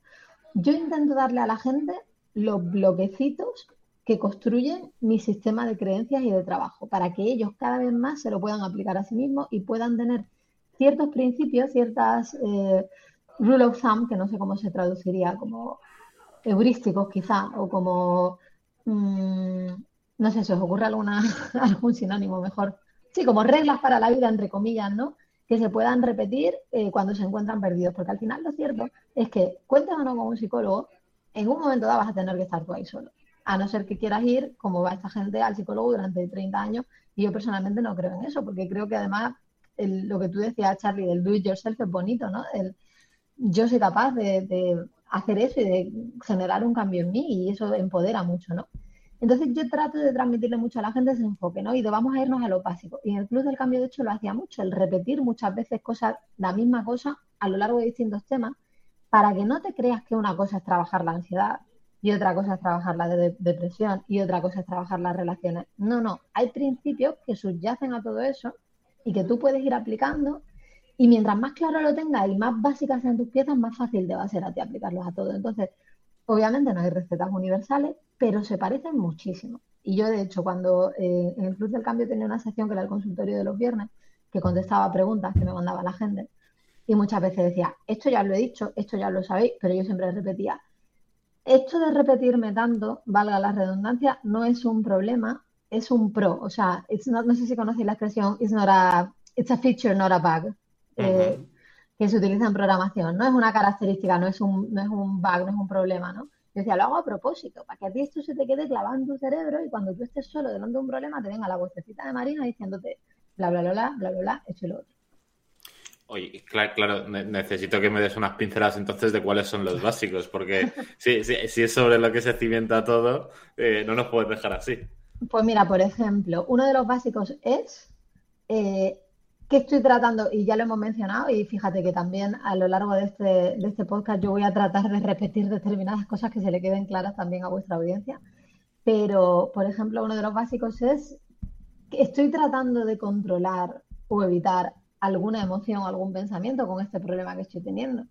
Yo intento darle a la gente los bloquecitos que construyen mi sistema de creencias y de trabajo, para que ellos cada vez más se lo puedan aplicar a sí mismos y puedan tener ciertos principios, ciertas eh, rule of thumb, que no sé cómo se traduciría, como heurísticos quizá, o como, mm, no sé, si os ocurre alguna, algún sinónimo mejor. Sí, como reglas para la vida, entre comillas, ¿no? Que se puedan repetir eh, cuando se encuentran perdidos, porque al final lo cierto es que, cuentes o no con un psicólogo, en un momento dado vas a tener que estar tú ahí solo. A no ser que quieras ir, como va esta gente, al psicólogo durante 30 años, y yo personalmente no creo en eso, porque creo que además lo que tú decías, Charlie, del do it yourself es bonito, ¿no? El, yo soy capaz de, hacer eso y de generar un cambio en mí y eso empodera mucho, ¿no? Entonces yo trato de transmitirle mucho a la gente ese enfoque, ¿no? Y de vamos a irnos a lo básico. Y en el Club del Cambio, de hecho, lo hacía mucho, el repetir muchas veces cosas, la misma cosa a lo largo de distintos temas, para que no te creas que una cosa es trabajar la ansiedad y otra cosa es trabajar la depresión y otra cosa es trabajar las relaciones. No, no, hay principios que subyacen a todo eso y que tú puedes ir aplicando. Y mientras más claro lo tengas y más básicas sean tus piezas, más fácil te va a ser a ti aplicarlos a todos. Entonces, obviamente no hay recetas universales, pero se parecen muchísimo. Y yo, de hecho, cuando eh, en el Club del Cambio tenía una sección que era el consultorio de los viernes, que contestaba preguntas que me mandaba la gente, y muchas veces decía, esto ya lo he dicho, esto ya lo sabéis, pero yo siempre repetía, esto de repetirme tanto, valga la redundancia, no es un problema, es un pro. O sea, no sé si conocéis la expresión, it's, not a, it's a feature, not a bug. Eh, que se utiliza en programación, no es una característica, no es un, no es un bug, no es un problema, ¿no? Yo decía, lo hago a propósito, para que a ti esto se te quede clavado en tu cerebro y cuando tú estés solo delante de un problema te venga la vocecita de Marina diciéndote bla, bla, bla, bla, bla, bla, bla, esto y lo otro. Oye, claro, claro, necesito que me des unas pinceladas entonces de cuáles son los básicos, porque si, si, es sobre lo que se cimienta todo, eh, no nos puedes dejar así. Pues mira, por ejemplo, uno de los básicos es eh, que estoy tratando, y ya lo hemos mencionado, y fíjate que también a lo largo de este, de este podcast yo voy a tratar de repetir determinadas cosas que se le queden claras también a vuestra audiencia. Pero, por ejemplo, uno de los básicos es que estoy tratando de controlar o evitar alguna emoción o algún pensamiento con este problema que estoy teniendo,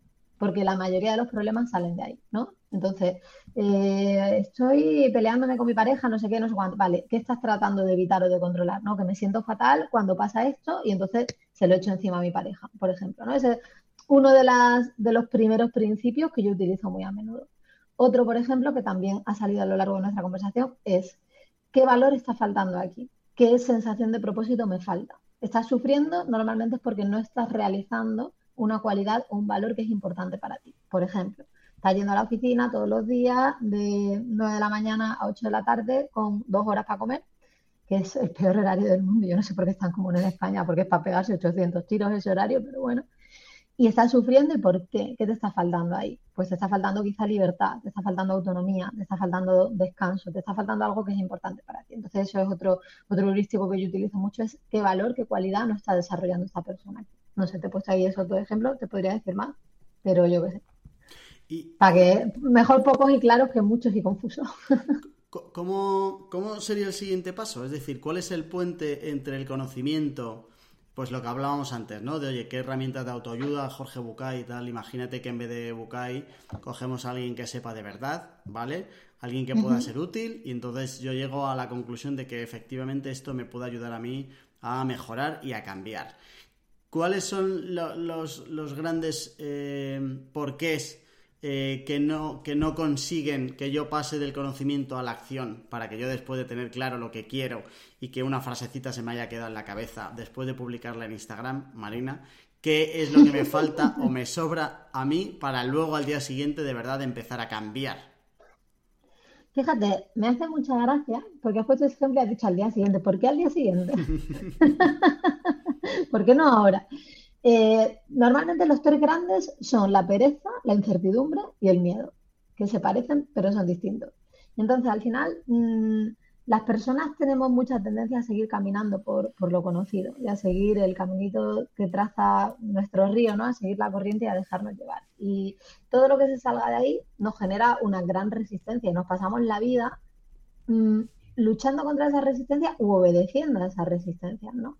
porque la mayoría de los problemas salen de ahí, ¿no? Entonces, eh, estoy peleándome con mi pareja, no sé qué, no sé cuánto, vale, ¿qué estás tratando de evitar o de controlar? ¿No? Que me siento fatal cuando pasa esto y entonces se lo echo encima a mi pareja, por ejemplo, ¿no? Ese es uno de, de los primeros principios que yo utilizo muy a menudo. Otro, por ejemplo, que también ha salido a lo largo de nuestra conversación, es ¿qué valor está faltando aquí? ¿Qué sensación de propósito me falta? estás sufriendo, normalmente es porque no estás realizando una cualidad o un valor que es importante para ti. Por ejemplo, estás yendo a la oficina todos los días de 9 de la mañana a 8 de la tarde con dos horas para comer, que es el peor horario del mundo. Yo no sé por qué están como en España, porque es para pegarse 800 tiros ese horario, pero bueno y estás sufriendo y por qué, ¿qué te está faltando ahí? Pues te está faltando quizá libertad, te está faltando autonomía, te está faltando descanso, te está faltando algo que es importante para ti. Entonces eso es otro, otro heurístico que yo utilizo mucho, es qué valor, qué cualidad no está desarrollando esta persona. No sé, te he puesto ahí eso otro ejemplo, te podría decir más, pero yo qué sé. Y... Para que mejor pocos y claros que muchos y confusos. ¿Cómo, ¿Cómo sería el siguiente paso? Es decir, ¿cuál es el puente entre el conocimiento pues lo que hablábamos antes, ¿no? De, oye, ¿qué herramientas de autoayuda? Jorge Bucay y tal. Imagínate que en vez de Bucay cogemos a alguien que sepa de verdad, ¿vale? Alguien que pueda ser útil y entonces yo llego a la conclusión de que efectivamente esto me puede ayudar a mí a mejorar y a cambiar. ¿Cuáles son los, los, grandes eh, porqués eh, que, no, que no consiguen que yo pase del conocimiento a la acción para que yo después de tener claro lo que quiero y que una frasecita se me haya quedado en la cabeza después de publicarla en Instagram, Marina, qué es lo que me falta o me sobra a mí para luego al día siguiente de verdad empezar a cambiar. Fíjate, me hace mucha gracia porque has puesto ese ejemplo y has dicho al día siguiente. ¿Por qué al día siguiente? ¿Por qué no ahora? Eh, normalmente los tres grandes son la pereza, la incertidumbre y el miedo, que se parecen pero son distintos. Entonces, al final, mm, las personas tenemos mucha tendencia a seguir caminando por, lo conocido y a seguir el caminito que traza nuestro río, ¿no? A seguir la corriente y a dejarnos llevar. Y todo lo que se salga de ahí nos genera una gran resistencia y nos pasamos la vida mm, luchando contra esa resistencia u obedeciendo a esa resistencia, ¿no?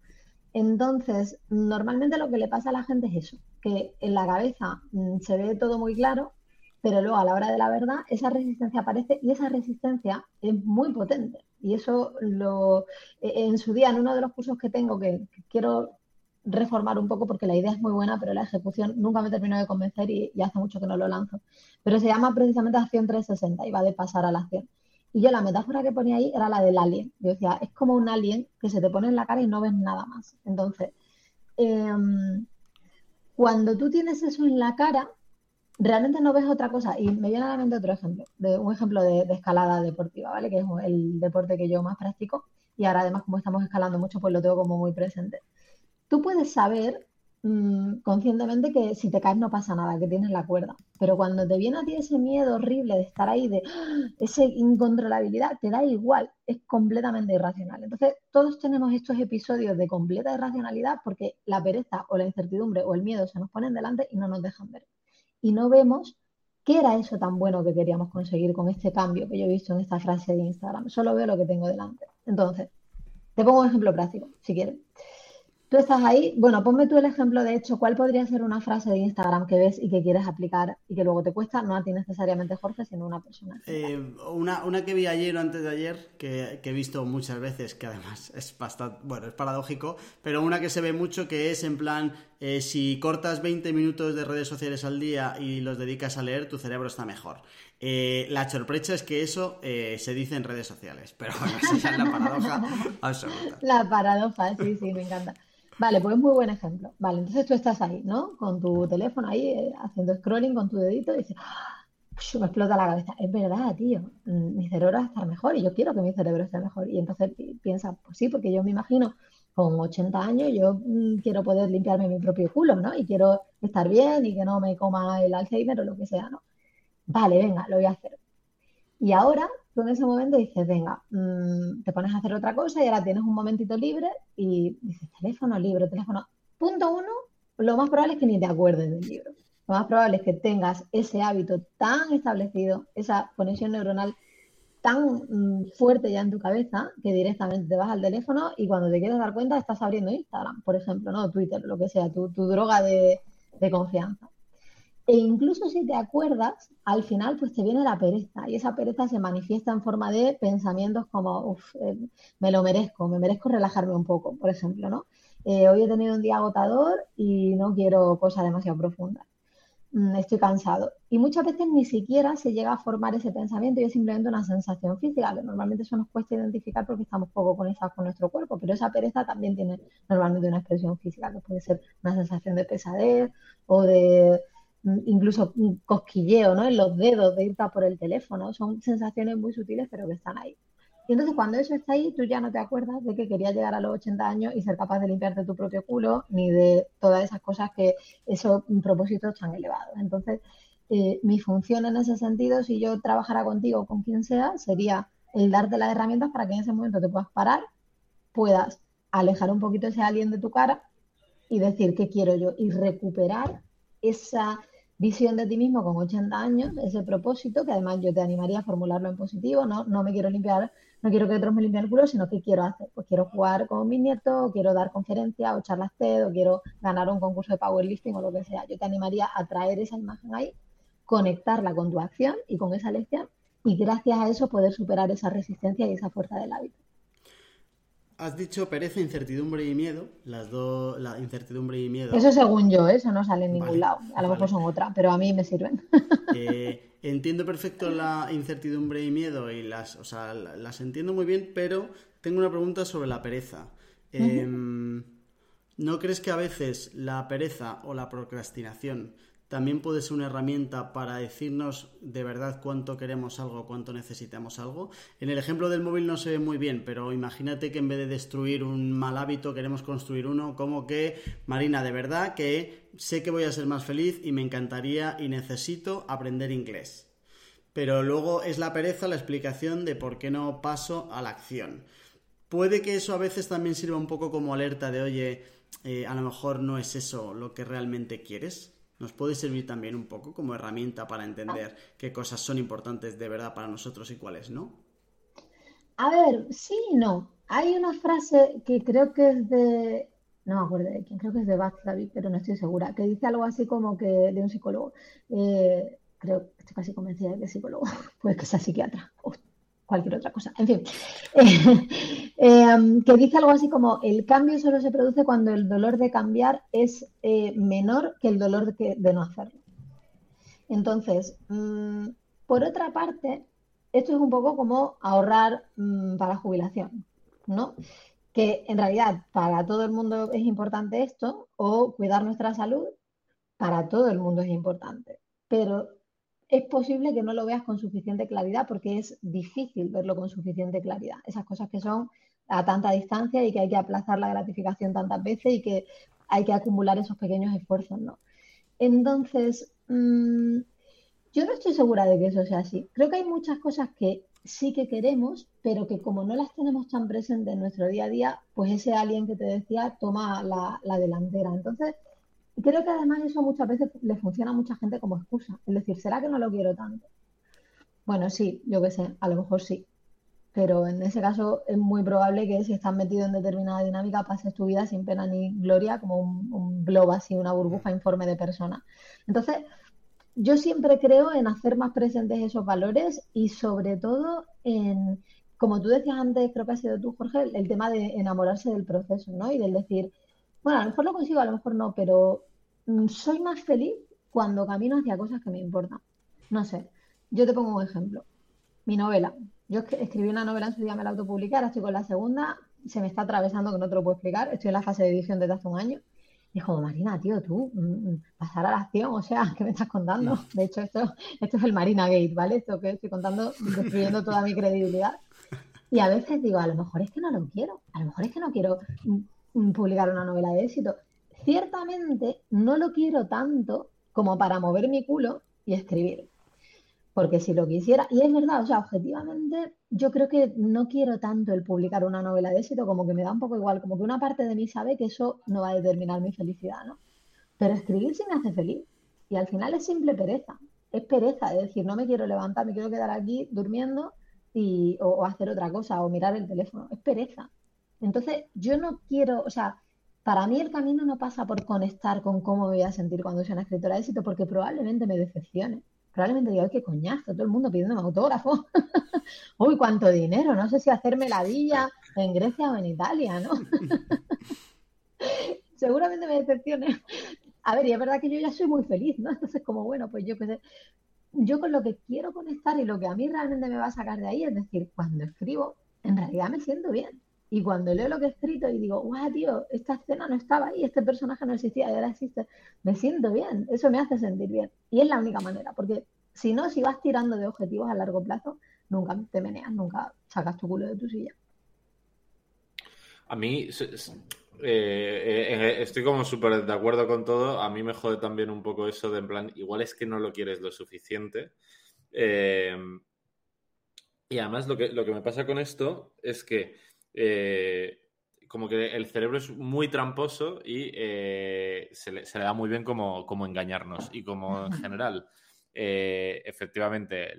Entonces, normalmente lo que le pasa a la gente es eso, que en la cabeza mm, se ve todo muy claro, pero luego a la hora de la verdad esa resistencia aparece y esa resistencia es muy potente. Y eso lo e, en su día, en uno de los cursos que tengo, que, quiero reformar un poco porque la idea es muy buena, pero la ejecución nunca me terminó de convencer y, y hace mucho que no lo lanzo. Pero se llama precisamente acción 360 y va de pasar a la acción. Y yo la metáfora que ponía ahí era la del alien. Yo decía, es como un alien que se te pone en la cara y no ves nada más. Entonces, em, cuando tú tienes eso en la cara, realmente no ves otra cosa. Y me viene a la mente otro ejemplo, de un ejemplo de, de, escalada deportiva, ¿vale? Que es el deporte que yo más practico. Y ahora además, como estamos escalando mucho, pues lo tengo como muy presente. Tú puedes saber Mm, conscientemente que si te caes no pasa nada, que tienes la cuerda. Pero cuando te viene a ti ese miedo horrible de estar ahí, de ¡ah! esa incontrolabilidad, te da igual, es completamente irracional. Entonces, todos tenemos estos episodios de completa irracionalidad porque la pereza o la incertidumbre o el miedo se nos ponen delante y no nos dejan ver. Y no vemos qué era eso tan bueno que queríamos conseguir con este cambio que yo he visto en esta frase de Instagram. Solo veo lo que tengo delante. Entonces, te pongo un ejemplo práctico, si quieres. Tú estás ahí, bueno, ponme tú el ejemplo de hecho, ¿cuál podría ser una frase de Instagram que ves y que quieres aplicar y que luego te cuesta, no a ti necesariamente Jorge, sino una persona? Eh, una, una, que vi ayer o antes de ayer, que, he visto muchas veces, que además es bastante, bueno, es paradójico, pero una que se ve mucho que es en plan, eh, si cortas 20 minutos de redes sociales al día y los dedicas a leer, tu cerebro está mejor. Eh, la sorpresa es que eso se dice en redes sociales, pero bueno, esa es la paradoja absoluta. La paradoja, sí, sí, me encanta. Vale, pues es muy buen ejemplo. Vale, entonces tú estás ahí, ¿no? Con tu teléfono ahí, eh, haciendo scrolling con tu dedito y dices, ¡Ah! me explota la cabeza. Es verdad, tío, mm, mi cerebro estar mejor y yo quiero que mi cerebro esté mejor. Y entonces piensas, pues sí, porque yo me imagino con 80 años yo mm, quiero poder limpiarme mi propio culo, ¿no? Y quiero estar bien y que no me coma el Alzheimer o lo que sea, ¿no? Vale, venga, lo voy a hacer. Y ahora tú en ese momento dices, venga, mm, te pones a hacer otra cosa y ahora tienes un momentito libre y dices, teléfono, libro, teléfono. Punto uno, lo más probable es que ni te acuerdes del libro. Lo más probable es que tengas ese hábito tan establecido, esa conexión neuronal tan mm, fuerte ya en tu cabeza que directamente te vas al teléfono y cuando te quieres dar cuenta estás abriendo Instagram, por ejemplo, ¿no? Twitter, lo que sea, tu, droga de, confianza. E incluso si te acuerdas, al final pues te viene la pereza y esa pereza se manifiesta en forma de pensamientos como, uff, eh, me lo merezco, me merezco relajarme un poco, por ejemplo, ¿no? Eh, hoy he tenido un día agotador y no quiero cosas demasiado profundas. Mm, estoy cansado. Y muchas veces ni siquiera se llega a formar ese pensamiento y es simplemente una sensación física, que normalmente eso nos cuesta identificar porque estamos poco conectados con nuestro cuerpo, pero esa pereza también tiene normalmente una expresión física, que puede ser una sensación de pesadez o de incluso un cosquilleo ¿no? en los dedos de ir por el teléfono. Son sensaciones muy sutiles, pero que están ahí. Y entonces cuando eso está ahí, tú ya no te acuerdas de que querías llegar a los 80 años y ser capaz de limpiarte tu propio culo, ni de todas esas cosas que esos propósitos tan elevados. Entonces, eh, mi función en ese sentido, si yo trabajara contigo o con quien sea, sería el darte las herramientas para que en ese momento te puedas parar, puedas alejar un poquito ese alien de tu cara y decir qué quiero yo y recuperar esa visión de ti mismo con 80 años, ese propósito, que además yo te animaría a formularlo en positivo, no, no me quiero limpiar, no quiero que otros me limpien el culo, sino que quiero hacer, pues quiero jugar con mis nietos, quiero dar conferencias o charlas TED, o quiero ganar un concurso de powerlifting o lo que sea. Yo te animaría a traer esa imagen ahí, conectarla con tu acción y con esa lección, y gracias a eso poder superar esa resistencia y esa fuerza del hábito. Has dicho pereza, incertidumbre y miedo. Las dos, la incertidumbre y miedo. Eso según yo, ¿eh? eso no sale en ningún lado. A lo mejor son otra, pero a mí me sirven. Eh, entiendo perfecto la incertidumbre y miedo y las, o sea, las entiendo muy bien, pero tengo una pregunta sobre la pereza. Em, ¿No crees que a veces la pereza o la procrastinación también puede ser una herramienta para decirnos de verdad cuánto queremos algo, cuánto necesitamos algo. En el ejemplo del móvil no se ve muy bien, pero imagínate que en vez de destruir un mal hábito queremos construir uno, como que, Marina, de verdad que sé que voy a ser más feliz y me encantaría y necesito aprender inglés. Pero luego es la pereza la explicación de por qué no paso a la acción. Puede que eso a veces también sirva un poco como alerta de, oye, eh, a lo mejor no es eso lo que realmente quieres nos puede servir también un poco como herramienta para entender qué cosas son importantes de verdad para nosotros y cuáles no. A ver, sí y no. Hay una frase que creo que es de, no me acuerdo de quién, creo que es de David, pero no estoy segura, que dice algo así como que de un psicólogo. Eh, creo que estoy casi convencida de que es psicólogo, puede que sea psiquiatra cualquier otra cosa. En fin, eh, que dice algo así como, el cambio solo se produce cuando el dolor de cambiar es eh, menor que el dolor de, no hacerlo. Entonces, mm, por otra parte, esto es un poco como ahorrar mm, para jubilación, ¿no? Que en realidad para todo el mundo es importante esto, o cuidar nuestra salud, para todo el mundo es importante. Pero es posible que no lo veas con suficiente claridad porque es difícil verlo con suficiente claridad. Esas cosas que son a tanta distancia y que hay que aplazar la gratificación tantas veces y que hay que acumular esos pequeños esfuerzos, ¿no? Entonces, mm, yo no estoy segura de que eso sea así. Creo que hay muchas cosas que sí que queremos, pero que como no las tenemos tan presentes en nuestro día a día, pues ese alguien que te decía toma la, la delantera. Entonces, creo que además eso muchas veces le funciona a mucha gente como excusa. Es decir, ¿será que no lo quiero tanto? Bueno, sí, yo qué sé, a lo mejor sí. Pero en ese caso es muy probable que si estás metido en determinada dinámica pases tu vida sin pena ni gloria, como un, un globo así, una burbuja informe de persona. Entonces, yo siempre creo en hacer más presentes esos valores y sobre todo en, como tú decías antes, creo que ha sido tú, Jorge, el tema de enamorarse del proceso, ¿no? Y del decir, bueno, a lo mejor lo consigo, a lo mejor no, pero mm, soy más feliz cuando camino hacia cosas que me importan. No sé, yo te pongo un ejemplo. Mi novela. Yo escribí una novela en su día, me la autopubliqué, ahora estoy con la segunda. se me está atravesando que no te lo puedo explicar. Estoy en la fase de edición desde hace un año. Y es como, Marina, tío, tú, mm, mm, pasar a la acción, o sea, ¿qué me estás contando? De hecho, esto, esto es el Marina Gate, ¿vale? Esto que estoy contando, destruyendo toda mi credibilidad. Y a veces digo, a lo mejor es que no lo quiero, a lo mejor es que no quiero publicar una novela de éxito. Ciertamente no lo quiero tanto como para mover mi culo y escribir. Porque si lo quisiera, y es verdad, o sea, objetivamente yo creo que no quiero tanto el publicar una novela de éxito, como que me da un poco igual, como que una parte de mí sabe que eso no va a determinar mi felicidad, ¿no? Pero escribir sí me hace feliz. Y al final es simple pereza. Es pereza, es decir, no me quiero levantar, me quiero quedar aquí durmiendo y, o, hacer otra cosa, o mirar el teléfono. Es pereza. Entonces, yo no quiero, o sea, para mí el camino no pasa por conectar con cómo me voy a sentir cuando sea una escritora de éxito, porque probablemente me decepcione probablemente diga, qué coñazo, todo el mundo pidiéndome autógrafo. Uy, cuánto dinero, no sé si hacerme la villa en Grecia o en Italia, ¿no? Seguramente me decepcione. A ver, y es verdad que yo ya soy muy feliz, ¿no? Entonces, como bueno, pues yo qué sé. Yo con lo que quiero conectar y lo que a mí realmente me va a sacar de ahí, es decir, cuando escribo, en realidad me siento bien. Y cuando leo lo que he escrito y digo, guau, tío, esta escena no estaba ahí, este personaje no existía y ahora existe, me siento bien, eso me hace sentir bien. Y es la única manera, porque si no, si vas tirando de objetivos a largo plazo, nunca te meneas, nunca sacas tu culo de tu silla. A mí, eh, eh, estoy como súper de acuerdo con todo. A mí me jode también un poco eso de en plan, igual es que no lo quieres lo suficiente. Eh, y además lo que, lo que me pasa con esto es que eh, como que el cerebro es muy tramposo y eh, se, le, da muy bien como, engañarnos. Y como en general, eh, efectivamente,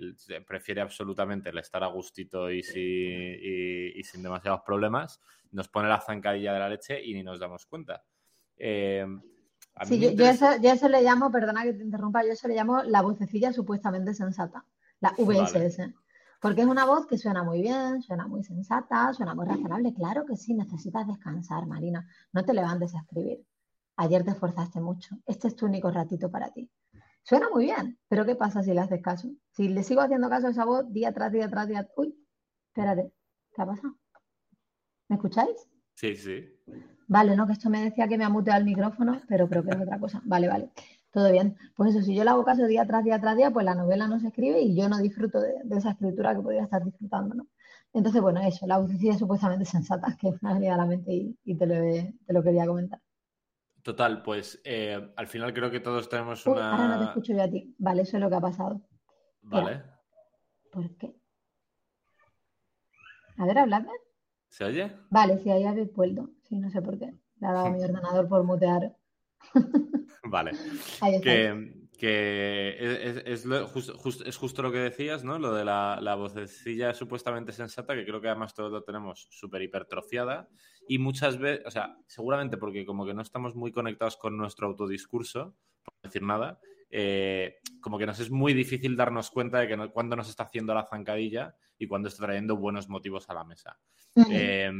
prefiere absolutamente el estar a gustito y, sin demasiados problemas, nos pone la zancadilla de la leche y ni nos damos cuenta. sí, yo, eso, le llamo, perdona que te interrumpa, yo eso le llamo la vocecilla supuestamente sensata, la VSS. Porque es una voz que suena muy bien, suena muy sensata, suena muy razonable. Claro que sí, necesitas descansar, Marina. No te levantes a escribir. Ayer te esforzaste mucho. Este es tu único ratito para ti. Suena muy bien, pero ¿qué pasa si le haces caso? Si le sigo haciendo caso a esa voz día tras día tras día. Uy, espérate, ¿qué ha pasado? ¿Me escucháis? Sí, sí. Vale, no, que esto me decía que me ha muteado el micrófono, pero creo que es otra cosa. Vale, vale todo bien. Pues eso, si yo le hago caso día tras día tras día, pues la novela no se escribe y yo no disfruto de, esa escritura que podría estar disfrutando, ¿no? Entonces, bueno, eso, la es supuestamente sensata, que me ha venido a la mente y, te, lo, quería comentar. Total, pues eh, al final creo que todos tenemos una. Ahora no te escucho yo a ti. Vale, eso es lo que ha pasado. Vale. ¿Por qué? A ver, habladme. ¿Se oye? Vale, sí, ahí habéis vuelto. Sí, no sé por qué. Le ha dado mi ordenador por mutear. Vale. Que, es, justo lo que decías, ¿no? Lo de la, vocecilla supuestamente sensata, que creo que además todos lo tenemos súper hipertrofiada. Y muchas veces, o sea, seguramente porque como que no estamos muy conectados con nuestro autodiscurso, por decir nada, eh, como que nos es muy difícil darnos cuenta de que cuando nos está haciendo la zancadilla y cuando está trayendo buenos motivos a la mesa. Eh,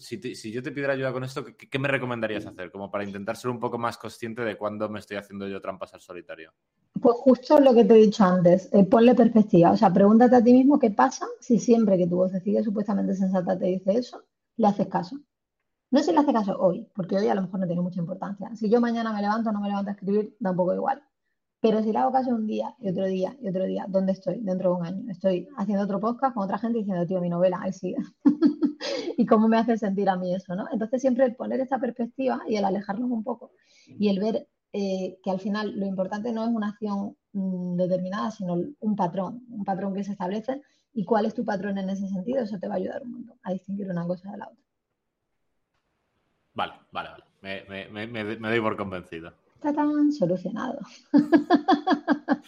si, yo te pidiera ayuda con esto, ¿qué, me recomendarías hacer? Como para intentar ser un poco más consciente de cuándo me estoy haciendo yo trampas al solitario. Pues justo lo que te he dicho antes, eh, ponle perspectiva. O sea, pregúntate a ti mismo qué pasa si siempre que tu vocecilla supuestamente sensata te dice eso, le haces caso. No si le haces caso hoy, porque hoy a lo mejor no tiene mucha importancia. Si yo mañana me levanto o no me levanto a escribir, da un poco igual. Pero si le hago caso un día y otro día y otro día, ¿dónde estoy? Dentro de un año. Estoy haciendo otro podcast con otra gente diciendo, tío, mi novela, ahí sigue. y cómo me hace sentir a mí eso, ¿no? Entonces siempre el poner esta perspectiva y el alejarnos un poco y el ver eh, que al final lo importante no es una acción mm, determinada, sino un patrón, un patrón que se establece y cuál es tu patrón en ese sentido, eso te va a ayudar un montón a distinguir una cosa de la otra. Vale, vale, vale. Me, me doy por convencido. Está tan solucionado.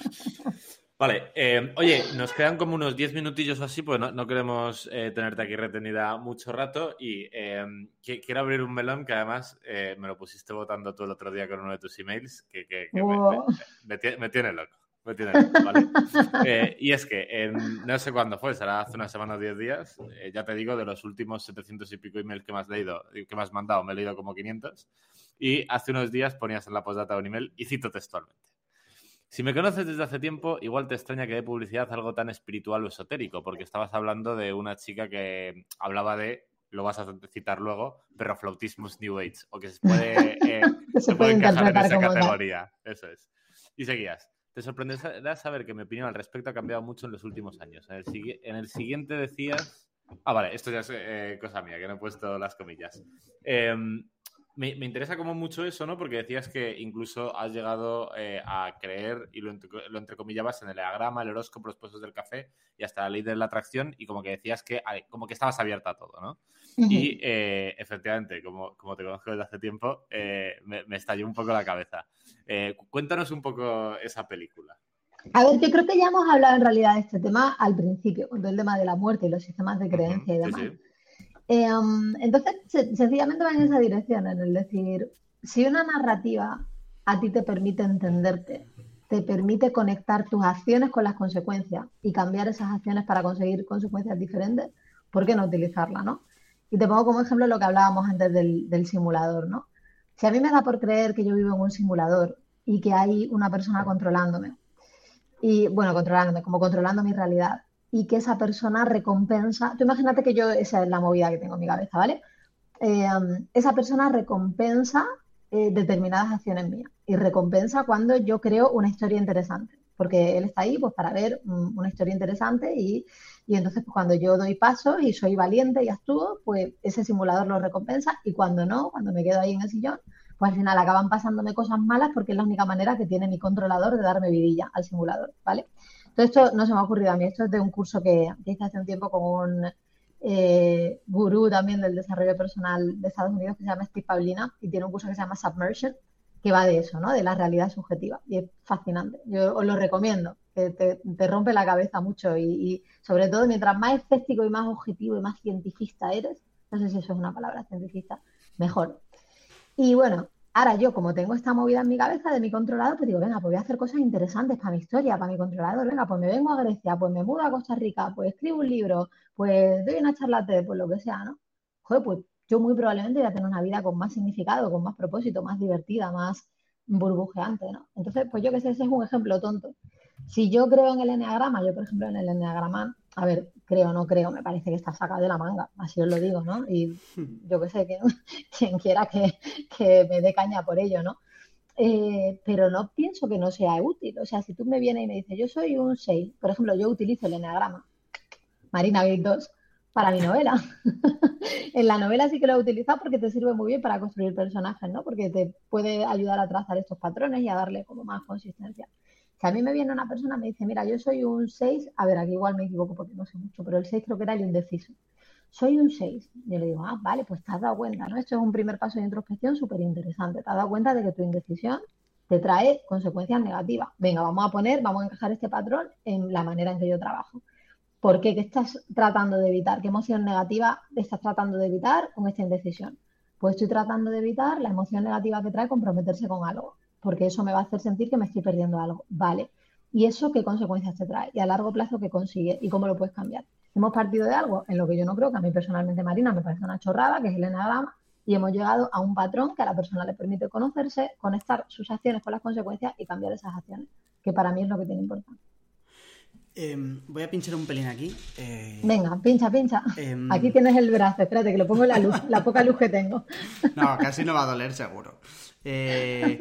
Vale, eh, oye, nos quedan como unos 10 minutillos o así, pues no, queremos eh, tenerte aquí retenida mucho rato y eh, quiero abrir un melón que además me lo pusiste votando tú el otro día con uno de tus emails, que, me, tiene loco. Tiene ¿vale? y es que no sé cuándo fue, será hace una semana o 10 días, ya te digo, de los últimos 700 y pico emails que me has leído, que me has mandado, me he leído como 500, y hace unos días ponías en la postdata un email y cito textualmente. Si me conoces desde hace tiempo, igual te extraña que dé publicidad algo tan espiritual o esotérico, porque estabas hablando de una chica que hablaba de, lo vas a citar luego, perroflautismus New Age, o que se puede, eh, se, puede, encajar en esa categoría. Eso es. Y seguías. Te sorprenderá saber que mi opinión al respecto ha cambiado mucho en los últimos años. En el, en el siguiente decías... Ah, vale, esto ya es eh, cosa mía, que no he puesto las comillas. Eh, me, interesa como mucho eso, ¿no? Porque decías que incluso has llegado eh, a creer, y lo, lo, entrecomillabas en el diagrama, el horóscopo, los puestos del café y hasta la ley de la atracción, y como que decías que como que estabas abierta a todo, ¿no? Y eh, efectivamente, como, como te conozco desde hace tiempo, eh, me, estalló un poco la cabeza. cuéntanos un poco esa película. A ver, yo creo que ya hemos hablado en realidad de este tema al principio, con el tema de la muerte y los sistemas de creencia y demás. Em, entonces, sencillamente va en esa dirección, en el decir, si una narrativa a ti te permite entenderte, te permite conectar tus acciones con las consecuencias y cambiar esas acciones para conseguir consecuencias diferentes, ¿por qué no utilizarla, no? Y te pongo como ejemplo lo que hablábamos antes del, del simulador, ¿no? Si a mí me da por creer que yo vivo en un simulador y que hay una persona controlándome, y bueno, controlándome, como controlando mi realidad, y que esa persona recompensa. Tú imagínate que yo, esa es la movida que tengo en mi cabeza, ¿vale? Eh, esa persona recompensa eh, determinadas acciones mías y recompensa cuando yo creo una historia interesante, porque él está ahí pues para ver una historia interesante y, y entonces pues, cuando yo doy pasos y soy valiente y actúo, pues ese simulador lo recompensa y cuando no, cuando me quedo ahí en el sillón, pues al final acaban pasándome cosas malas porque es la única manera que tiene mi controlador de darme vidilla al simulador, ¿vale? Esto no se me ha ocurrido a mí, esto es de un curso que, hice hace un tiempo con un eh, gurú también del desarrollo personal de Estados Unidos que se llama Steve Paulina y tiene un curso que se llama Submersion, que va de eso, ¿no? De la realidad subjetiva. Y es fascinante. Yo os lo recomiendo, que te, rompe la cabeza mucho y, sobre todo mientras más escéptico y más objetivo y más cientifista eres, no sé si eso es una palabra cientifista, mejor. Y bueno, Ahora yo, como tengo esta movida en mi cabeza de mi controlador, pues digo, venga, pues voy a hacer cosas interesantes para mi historia, para mi controlador. Venga, pues me vengo a Grecia, pues me mudo a Costa Rica, pues escribo un libro, pues doy una charla TED, pues lo que sea, ¿no? Joder, pues yo muy probablemente voy a tener una vida con más significado, con más propósito, más divertida, más burbujeante, ¿no? Entonces, pues yo que sé, ese es un ejemplo tonto. Si yo creo en el enneagrama, yo por ejemplo en el enneagrama, a ver, creo no creo, me parece que está sacado de la manga, así os lo digo, ¿no? Y yo que sé, que, quien quiera que, me dé caña por ello, ¿no? Eh, pero no pienso que no sea útil. O sea, si tú me vienes y me dices, yo soy un 6, por ejemplo, yo utilizo el enneagrama, Marina Gate 2, para mi novela. en la novela sí que lo he utilizado porque te sirve muy bien para construir personajes, ¿no? Porque te puede ayudar a trazar estos patrones y a darle como más consistencia. Si a mí me viene una persona me dice, mira, yo soy un 6, a ver, aquí igual me equivoco porque no sé mucho, pero el 6 creo que era el indeciso. Soy un 6. Yo le digo, ah, vale, pues te has dado cuenta, ¿no? Esto es un primer paso de introspección súper interesante. Te has dado cuenta de que tu indecisión te trae consecuencias negativas. Venga, vamos a poner, vamos a encajar este patrón en la manera en que yo trabajo. ¿Por qué? ¿Qué estás tratando de evitar? ¿Qué emoción negativa estás tratando de evitar con esta indecisión? Pues estoy tratando de evitar la emoción negativa que trae comprometerse con algo porque eso me va a hacer sentir que me estoy perdiendo algo. Vale. ¿Y eso qué consecuencias te trae? Y a largo plazo, ¿qué consigue? ¿Y cómo lo puedes cambiar? Hemos partido de algo en lo que yo no creo, que a mí personalmente, Marina, me parece una chorrada, que es el enagrama, y hemos llegado a un patrón que a la persona le permite conocerse, conectar sus acciones con las consecuencias y cambiar esas acciones, que para mí es lo que tiene importancia. Em, voy a pinchar un pelín aquí. Eh, Venga, pincha, pincha. Em, aquí tienes el brazo, espérate que lo pongo en la luz, la poca luz que tengo. No, casi no va a doler, seguro. Eh,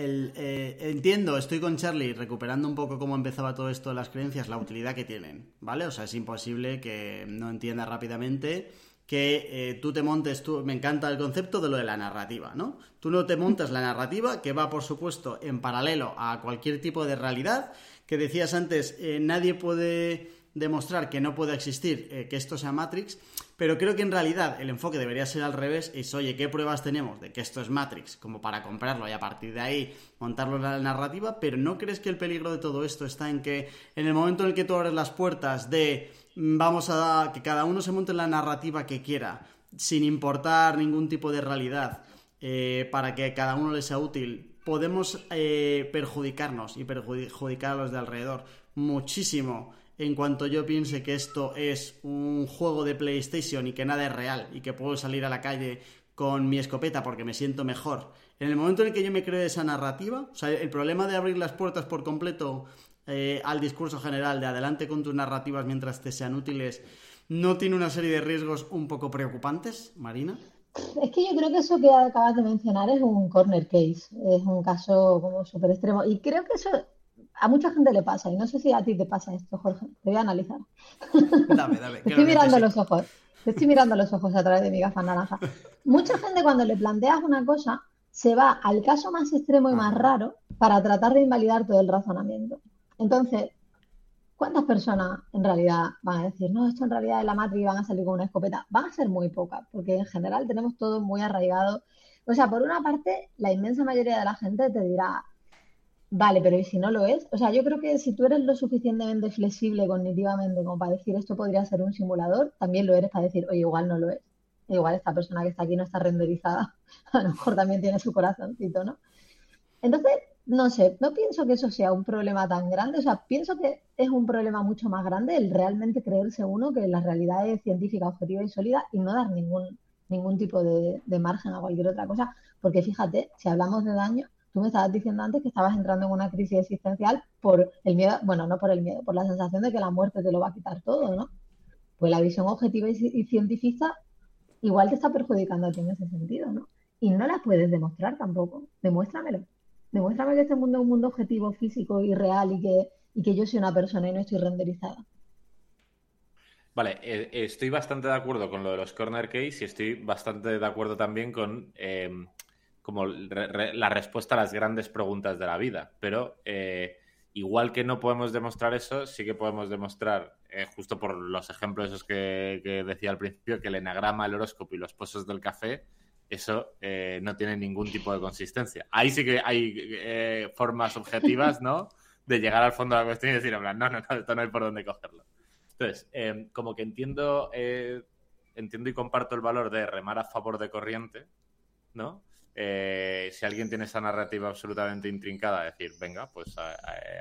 eh, entiendo, estoy con Charlie recuperando un poco cómo empezaba todo esto de las creencias, la utilidad que tienen, ¿vale? O sea, es imposible que no entienda rápidamente que eh, tú te montes, tú, me encanta el concepto de lo de la narrativa, ¿no? Tú no te montas la narrativa, que va, por supuesto, en paralelo a cualquier tipo de realidad, que decías antes, eh, nadie puede demostrar que no puede existir que esto sea Matrix, pero creo que en realidad el enfoque debería ser al revés, es oye, ¿qué pruebas tenemos de que esto es Matrix? Como para comprarlo y a partir de ahí montarlo en la narrativa, pero ¿no crees que el peligro de todo esto está en que en el momento en el que tú abres las puertas de mm, vamos a que cada uno se monte en la narrativa que quiera, sin importar ningún tipo de realidad, eh, para que cada uno le sea útil, podemos eh, perjudicarnos y perjudicar a los de alrededor muchísimo en cuanto yo piense que esto es un juego de PlayStation y que nada es real y que puedo salir a la calle con mi escopeta porque me siento mejor. En el momento en el que yo me creo esa narrativa, o sea, el problema de abrir las puertas por completo eh, al discurso general de adelante con tus narrativas mientras te sean útiles, ¿no tiene una serie de riesgos un poco preocupantes, Marina? Es que yo creo que eso que acabas de mencionar es un corner case, es un caso como súper extremo. Y creo que eso a mucha gente le pasa, y no sé si a ti te pasa esto, Jorge. Te voy a analizar. Dame, dame. Estoy mirando los ojos. Te estoy mirando los ojos a través de mi gafa naranja. Mucha gente cuando le planteas una cosa se va al caso más extremo y más raro para tratar de invalidar todo el razonamiento. Entonces, ¿cuántas personas en realidad van a decir, no, esto en realidad es la matriz y van a salir con una escopeta? Van a ser muy pocas, porque en general tenemos todo muy arraigado. O sea, por una parte, la inmensa mayoría de la gente te dirá, Vale, pero ¿y si no lo es? O sea, yo creo que si tú eres lo suficientemente flexible cognitivamente como para decir esto podría ser un simulador, también lo eres para decir, oye, igual no lo es. Igual esta persona que está aquí no está renderizada. A lo mejor también tiene su corazoncito, ¿no? Entonces, no sé, no pienso que eso sea un problema tan grande. O sea, pienso que es un problema mucho más grande el realmente creerse uno que la realidad es científica, objetiva y sólida y no dar ningún, ningún tipo de, de margen a cualquier otra cosa. Porque fíjate, si hablamos de daño, Tú me estabas diciendo antes que estabas entrando en una crisis existencial por el miedo, bueno, no por el miedo, por la sensación de que la muerte te lo va a quitar todo, ¿no? Pues la visión objetiva y, científica igual te está perjudicando a ti en ese sentido, ¿no? Y no la puedes demostrar tampoco. Demuéstramelo. Demuéstrame que este mundo es un mundo objetivo, físico y real y que, y que yo soy una persona y no estoy renderizada. Vale, eh, estoy bastante de acuerdo con lo de los corner case y estoy bastante de acuerdo también con eh, como la respuesta a las grandes preguntas de la vida. Pero eh, igual que no podemos demostrar eso, sí que podemos demostrar, eh, justo por los ejemplos esos que, decía al principio, que el enagrama, el horóscopo y los pozos del café, eso eh, no tiene ningún tipo de consistencia. Ahí sí que hay formas objetivas, ¿no? De llegar al fondo de la cuestión y decir, no, no, no, esto no hay por dónde cogerlo. Entonces, como que entiendo, entiendo y comparto el valor de remar a favor de corriente, ¿no? Eh, si alguien tiene esa narrativa absolutamente intrincada, decir, venga, pues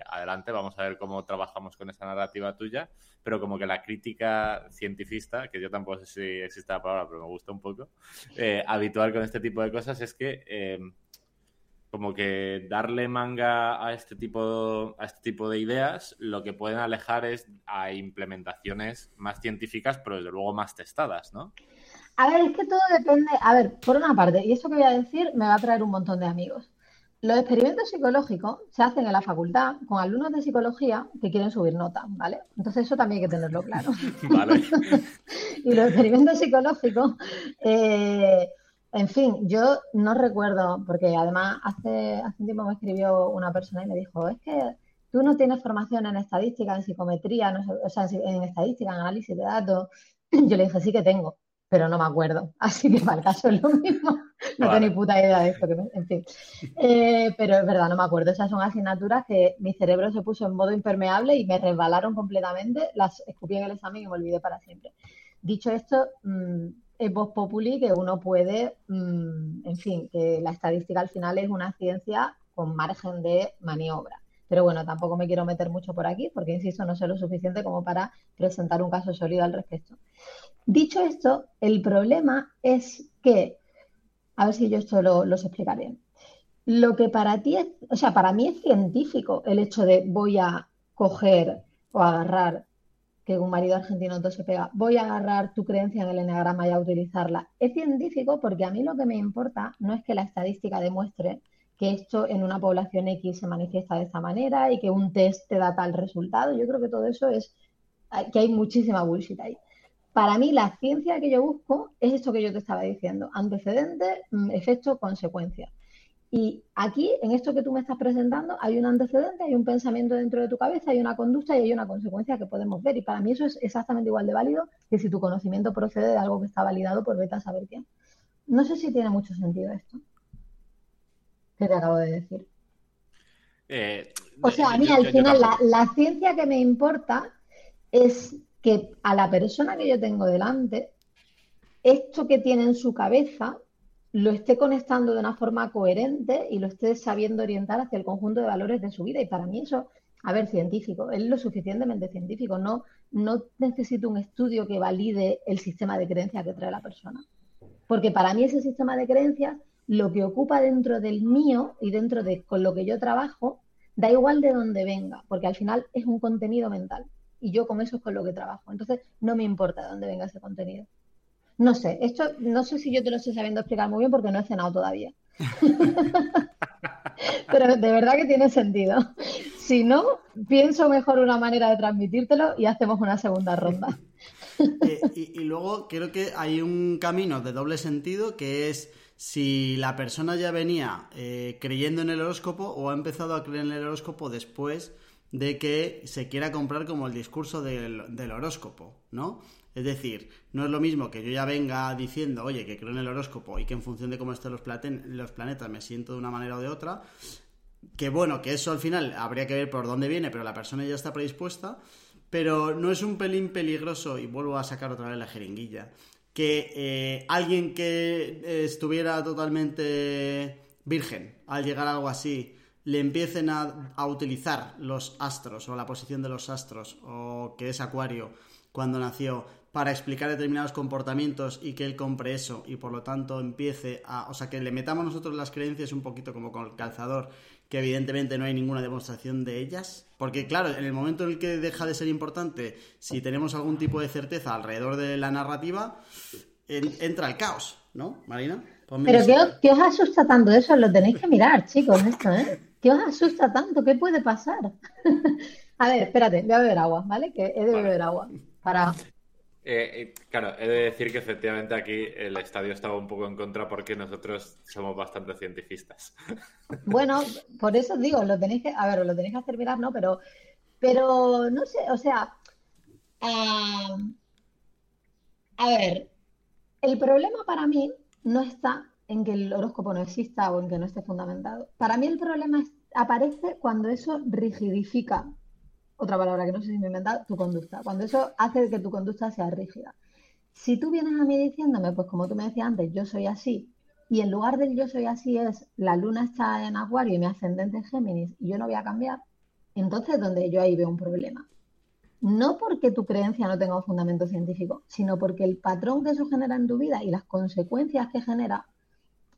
adelante, vamos a ver cómo trabajamos con esa narrativa tuya, pero como que la crítica cientifista, que yo tampoco sé si existe la palabra, pero me gusta un poco, eh, habitual con este tipo de cosas es que eh, como que darle manga a este tipo a este tipo de ideas lo que pueden alejar es a implementaciones más científicas pero desde luego más testadas no a ver, es que todo depende. A ver, por una parte, y esto que voy a decir me va a traer un montón de amigos. Los experimentos psicológicos se hacen en la facultad con alumnos de psicología que quieren subir nota, ¿vale? Entonces eso también hay que tenerlo claro. Vale. y los experimentos psicológicos, eh, en fin, yo no recuerdo, porque además hace, hace un tiempo me escribió una persona y me dijo, es que tú no tienes formación en estadística, en psicometría, no o sea, en estadística, en análisis de datos. Yo le dije, sí que tengo pero no me acuerdo. Así que para el caso es lo mismo. No tengo ni puta idea de esto. Que En fin. Eh, pero es verdad, no me acuerdo. Esas son asignaturas que mi cerebro se puso en modo impermeable y me resbalaron completamente. Las escupí en el examen y me olvidé para siempre. Dicho esto, mm, es voz populi que uno puede, mm, en fin, que la estadística al final es una ciencia con margen de maniobra. Pero bueno, tampoco me quiero meter mucho por aquí porque, insisto, no sé lo suficiente como para presentar un caso sólido al respecto. Dicho esto, el problema es que, a ver si yo esto lo, lo explicaré. Lo que para ti es, o sea, para mí es científico el hecho de voy a coger o agarrar, que un marido argentino todo se pega, voy a agarrar tu creencia en el enagrama y a utilizarla. Es científico porque a mí lo que me importa no es que la estadística demuestre que esto en una población X se manifiesta de esta manera y que un test te da tal resultado. Yo creo que todo eso es que hay muchísima bullshit ahí. Para mí, la ciencia que yo busco es esto que yo te estaba diciendo: antecedente, mm, efecto, consecuencia. Y aquí, en esto que tú me estás presentando, hay un antecedente, hay un pensamiento dentro de tu cabeza, hay una conducta y hay una consecuencia que podemos ver. Y para mí eso es exactamente igual de válido que si tu conocimiento procede de algo que está validado por vete a saber quién. No sé si tiene mucho sentido esto que te acabo de decir. Eh, o sea, a mí al final la, ciencia que me importa es que a la persona que yo tengo delante, esto que tiene en su cabeza lo esté conectando de una forma coherente y lo esté sabiendo orientar hacia el conjunto de valores de su vida. Y para mí eso, a ver, científico, es lo suficientemente científico. No, no necesito un estudio que valide el sistema de creencia que trae la persona. Porque para mí ese sistema de creencias, lo que ocupa dentro del mío y dentro de con lo que yo trabajo, da igual de dónde venga, porque al final es un contenido mental. Y yo con eso es con lo que trabajo. Entonces, no me importa de dónde venga ese contenido. No sé, esto no sé si yo te lo estoy sabiendo explicar muy bien porque no he cenado todavía. Pero de verdad que tiene sentido. Si no, pienso mejor una manera de transmitírtelo y hacemos una segunda ronda. Eh, y, luego creo que hay un camino de doble sentido que es si la persona ya venía eh, creyendo en el horóscopo o ha empezado a creer en el horóscopo después de que se quiera comprar como el discurso del, del horóscopo, ¿no? Es decir, no es lo mismo que yo ya venga diciendo, oye, que creo en el horóscopo y que en función de cómo estén los, los planetas me siento de una manera o de otra, que bueno, que eso al final habría que ver por dónde viene, pero la persona ya está predispuesta, pero no es un pelín peligroso, y vuelvo a sacar otra vez la jeringuilla, que eh, alguien que estuviera totalmente virgen al llegar a algo así, le empiecen a, a utilizar los astros o la posición de los astros o que es acuario cuando nació para explicar determinados comportamientos y que él compre eso y por lo tanto empiece a, o sea, que le metamos nosotros las creencias un poquito como con el calzador, que evidentemente no hay ninguna demostración de ellas, porque claro, en el momento en el que deja de ser importante, si tenemos algún tipo de certeza alrededor de la narrativa, entra el caos, ¿no, Marina? Pero ¿qué os, asusta tanto eso? Lo tenéis que mirar, chicos, esto, ¿eh? ¿Qué os asusta tanto? ¿Qué puede pasar? a ver, espérate, voy a beber agua, ¿vale? Que he de beber agua para eh, eh, claro, he de decir que efectivamente aquí el estadio estaba un poco en contra porque nosotros somos bastante cientifistas. Bueno, por eso digo, lo tenéis que, a ver, lo tenéis que hacer mirar, ¿no? Pero, pero no sé, o sea, a ver, el problema para mí no está en que el horóscopo no exista o en que no esté fundamentado. Para mí el problema aparece cuando eso rigidifica otra palabra que no sé si me he inventado, tu conducta. Cuando eso hace que tu conducta sea rígida. Si tú vienes a mí diciéndome, pues como tú me decías antes, yo soy así, y en lugar del yo soy así es la luna está en Acuario y mi ascendente es Géminis y yo no voy a cambiar, entonces es donde yo ahí veo un problema. No porque tu creencia no tenga un fundamento científico, sino porque el patrón que eso genera en tu vida y las consecuencias que genera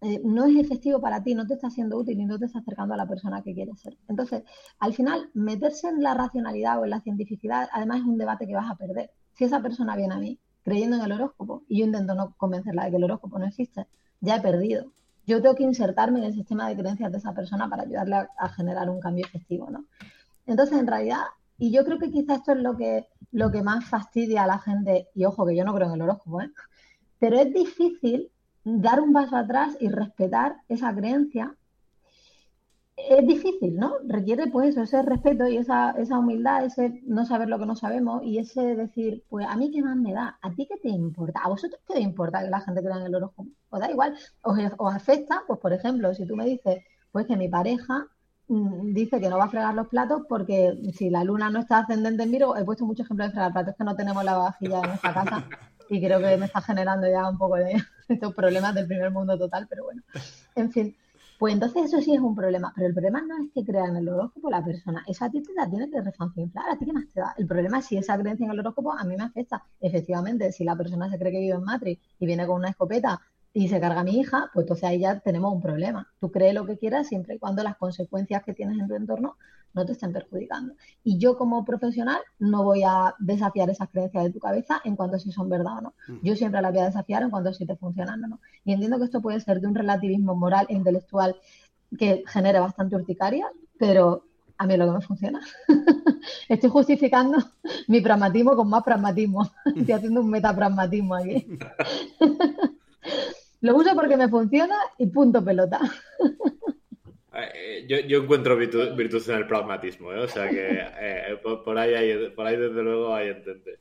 eh, no es efectivo para ti, no te está siendo útil y no te está acercando a la persona que quieres ser. Entonces, al final, meterse en la racionalidad o en la cientificidad, además es un debate que vas a perder. Si esa persona viene a mí creyendo en el horóscopo y yo intento no convencerla de que el horóscopo no existe, ya he perdido. Yo tengo que insertarme en el sistema de creencias de esa persona para ayudarle a, generar un cambio efectivo, ¿no? Entonces, en realidad, y yo creo que quizás esto es lo que, lo que más fastidia a la gente, y ojo que yo no creo en el horóscopo, ¿eh? pero es difícil dar un paso atrás y respetar esa creencia es difícil, ¿no? Requiere pues eso, ese respeto y esa, esa humildad, ese no saber lo que no sabemos y ese decir, pues a mí qué más me da, a ti qué te importa, a vosotros qué te importa que la gente crea en el horóscopo, os da igual, os, os afecta, pues por ejemplo, si tú me dices, pues que mi pareja mm, dice que no va a fregar los platos porque si la luna no está ascendente en Virgo, he puesto muchos ejemplos de fregar platos, que no tenemos la vajilla en esta casa y creo que me está generando ya un poco de estos problemas del primer mundo total, pero bueno, en fin. Pues entonces eso sí es un problema, pero el problema no es que crean el horóscopo la persona, esa a la tienes que refanfinflar, a ti qué más te da. El problema es si esa creencia en el horóscopo a mí me afecta. Efectivamente, si la persona se cree que vive en Matrix y viene con una escopeta y se carga a mi hija, pues entonces ahí ya tenemos un problema. Tú crees lo que quieras siempre y cuando las consecuencias que tienes en tu entorno no te estén perjudicando. Y yo como profesional no voy a desafiar esas creencias de tu cabeza en cuanto a si son verdad o no. Yo siempre las voy a desafiar en cuanto a si te funcionan o no. Y entiendo que esto puede ser de un relativismo moral e intelectual que genere bastante urticaria, pero a mí es lo que me funciona. Estoy justificando mi pragmatismo con más pragmatismo. Estoy haciendo un metapragmatismo aquí. Lo uso porque me funciona y punto pelota. Eh, yo, yo, encuentro virtud, en el pragmatismo, ¿eh? o sea que eh, por, ahí hay, por ahí desde luego hay entender.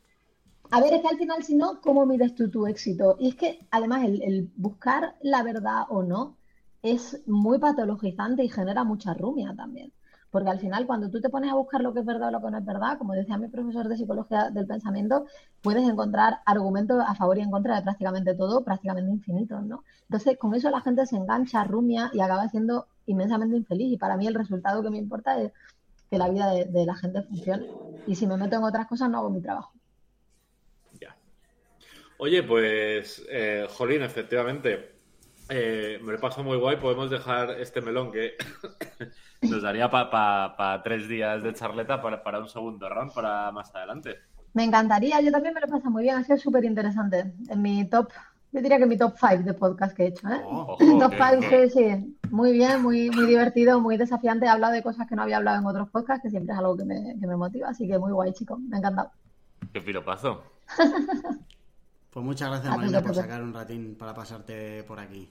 A ver, es que al final, si no, ¿cómo mides tú tu éxito? Y es que además el, buscar la verdad o no es muy patologizante y genera mucha rumia también. Porque al final, cuando tú te pones a buscar lo que es verdad o lo que no es verdad, como decía mi profesor de psicología del pensamiento, puedes encontrar argumentos a favor y en contra de prácticamente todo, prácticamente infinitos, ¿no? Entonces, con eso la gente se engancha, rumia y acaba siendo inmensamente infeliz. Y para mí el resultado que me importa es que la vida de, la gente funcione. Y si me meto en otras cosas, no hago mi trabajo. Ya. Oye, pues, eh, Jolín, efectivamente, eh, me lo paso muy guay. Podemos dejar este melón que nos daría para tres días de charleta para, para un segundo round para más adelante. Me encantaría, yo también me lo paso muy bien, ha sido súper interesante. En mi top, yo diría que mi top 5 de podcast que he hecho. ¿eh? Oh, top qué 5, sí, sí. Muy bien, muy, muy divertido, muy desafiante. He hablado de cosas que no había hablado en otros podcasts, que siempre es algo que me, que me motiva. Así que muy guay, chicos. Me ha encantado. Qué piropazo. Pues muchas gracias, Marina, por sacar un ratín para pasarte por aquí.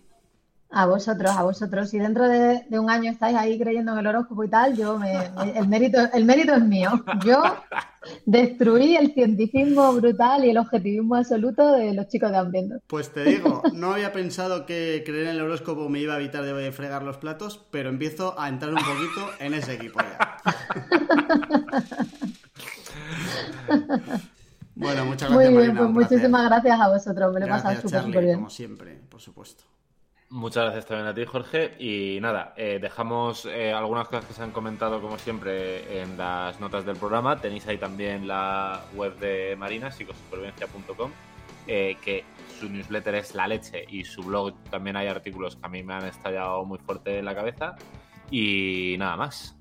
A vosotros, a vosotros. Si dentro de, de un año estáis ahí creyendo en el horóscopo y tal, yo me, me- el mérito, el mérito es mío. Yo destruí el cientificismo brutal y el objetivismo absoluto de los chicos de Hambrientos. Pues te digo, no había pensado que creer en el horóscopo me iba a evitar de fregar los platos, pero empiezo a entrar un poquito en ese equipo ya. Bueno, muchas Muy gracias, bien, Marina. pues muchísimas gracias a vosotros. Me lo he pasado súper bien. como siempre, por supuesto. Muchas gracias también a ti, Jorge. Y nada, eh, dejamos eh, algunas cosas que se han comentado, como siempre, en las notas del programa. Tenéis ahí también la web de Marina, psicosupervivencia.com, eh, que su newsletter es la leche y su blog también hay artículos que a mí me han estallado muy fuerte en la cabeza. Y nada más.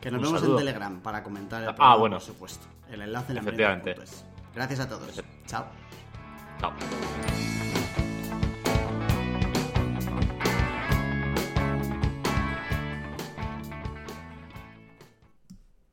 Que nos Un vemos saludo. en Telegram para comentar el Ah, programa, bueno. por supuesto. El enlace en la Efectivamente. Gracias a todos. Chao. Chao.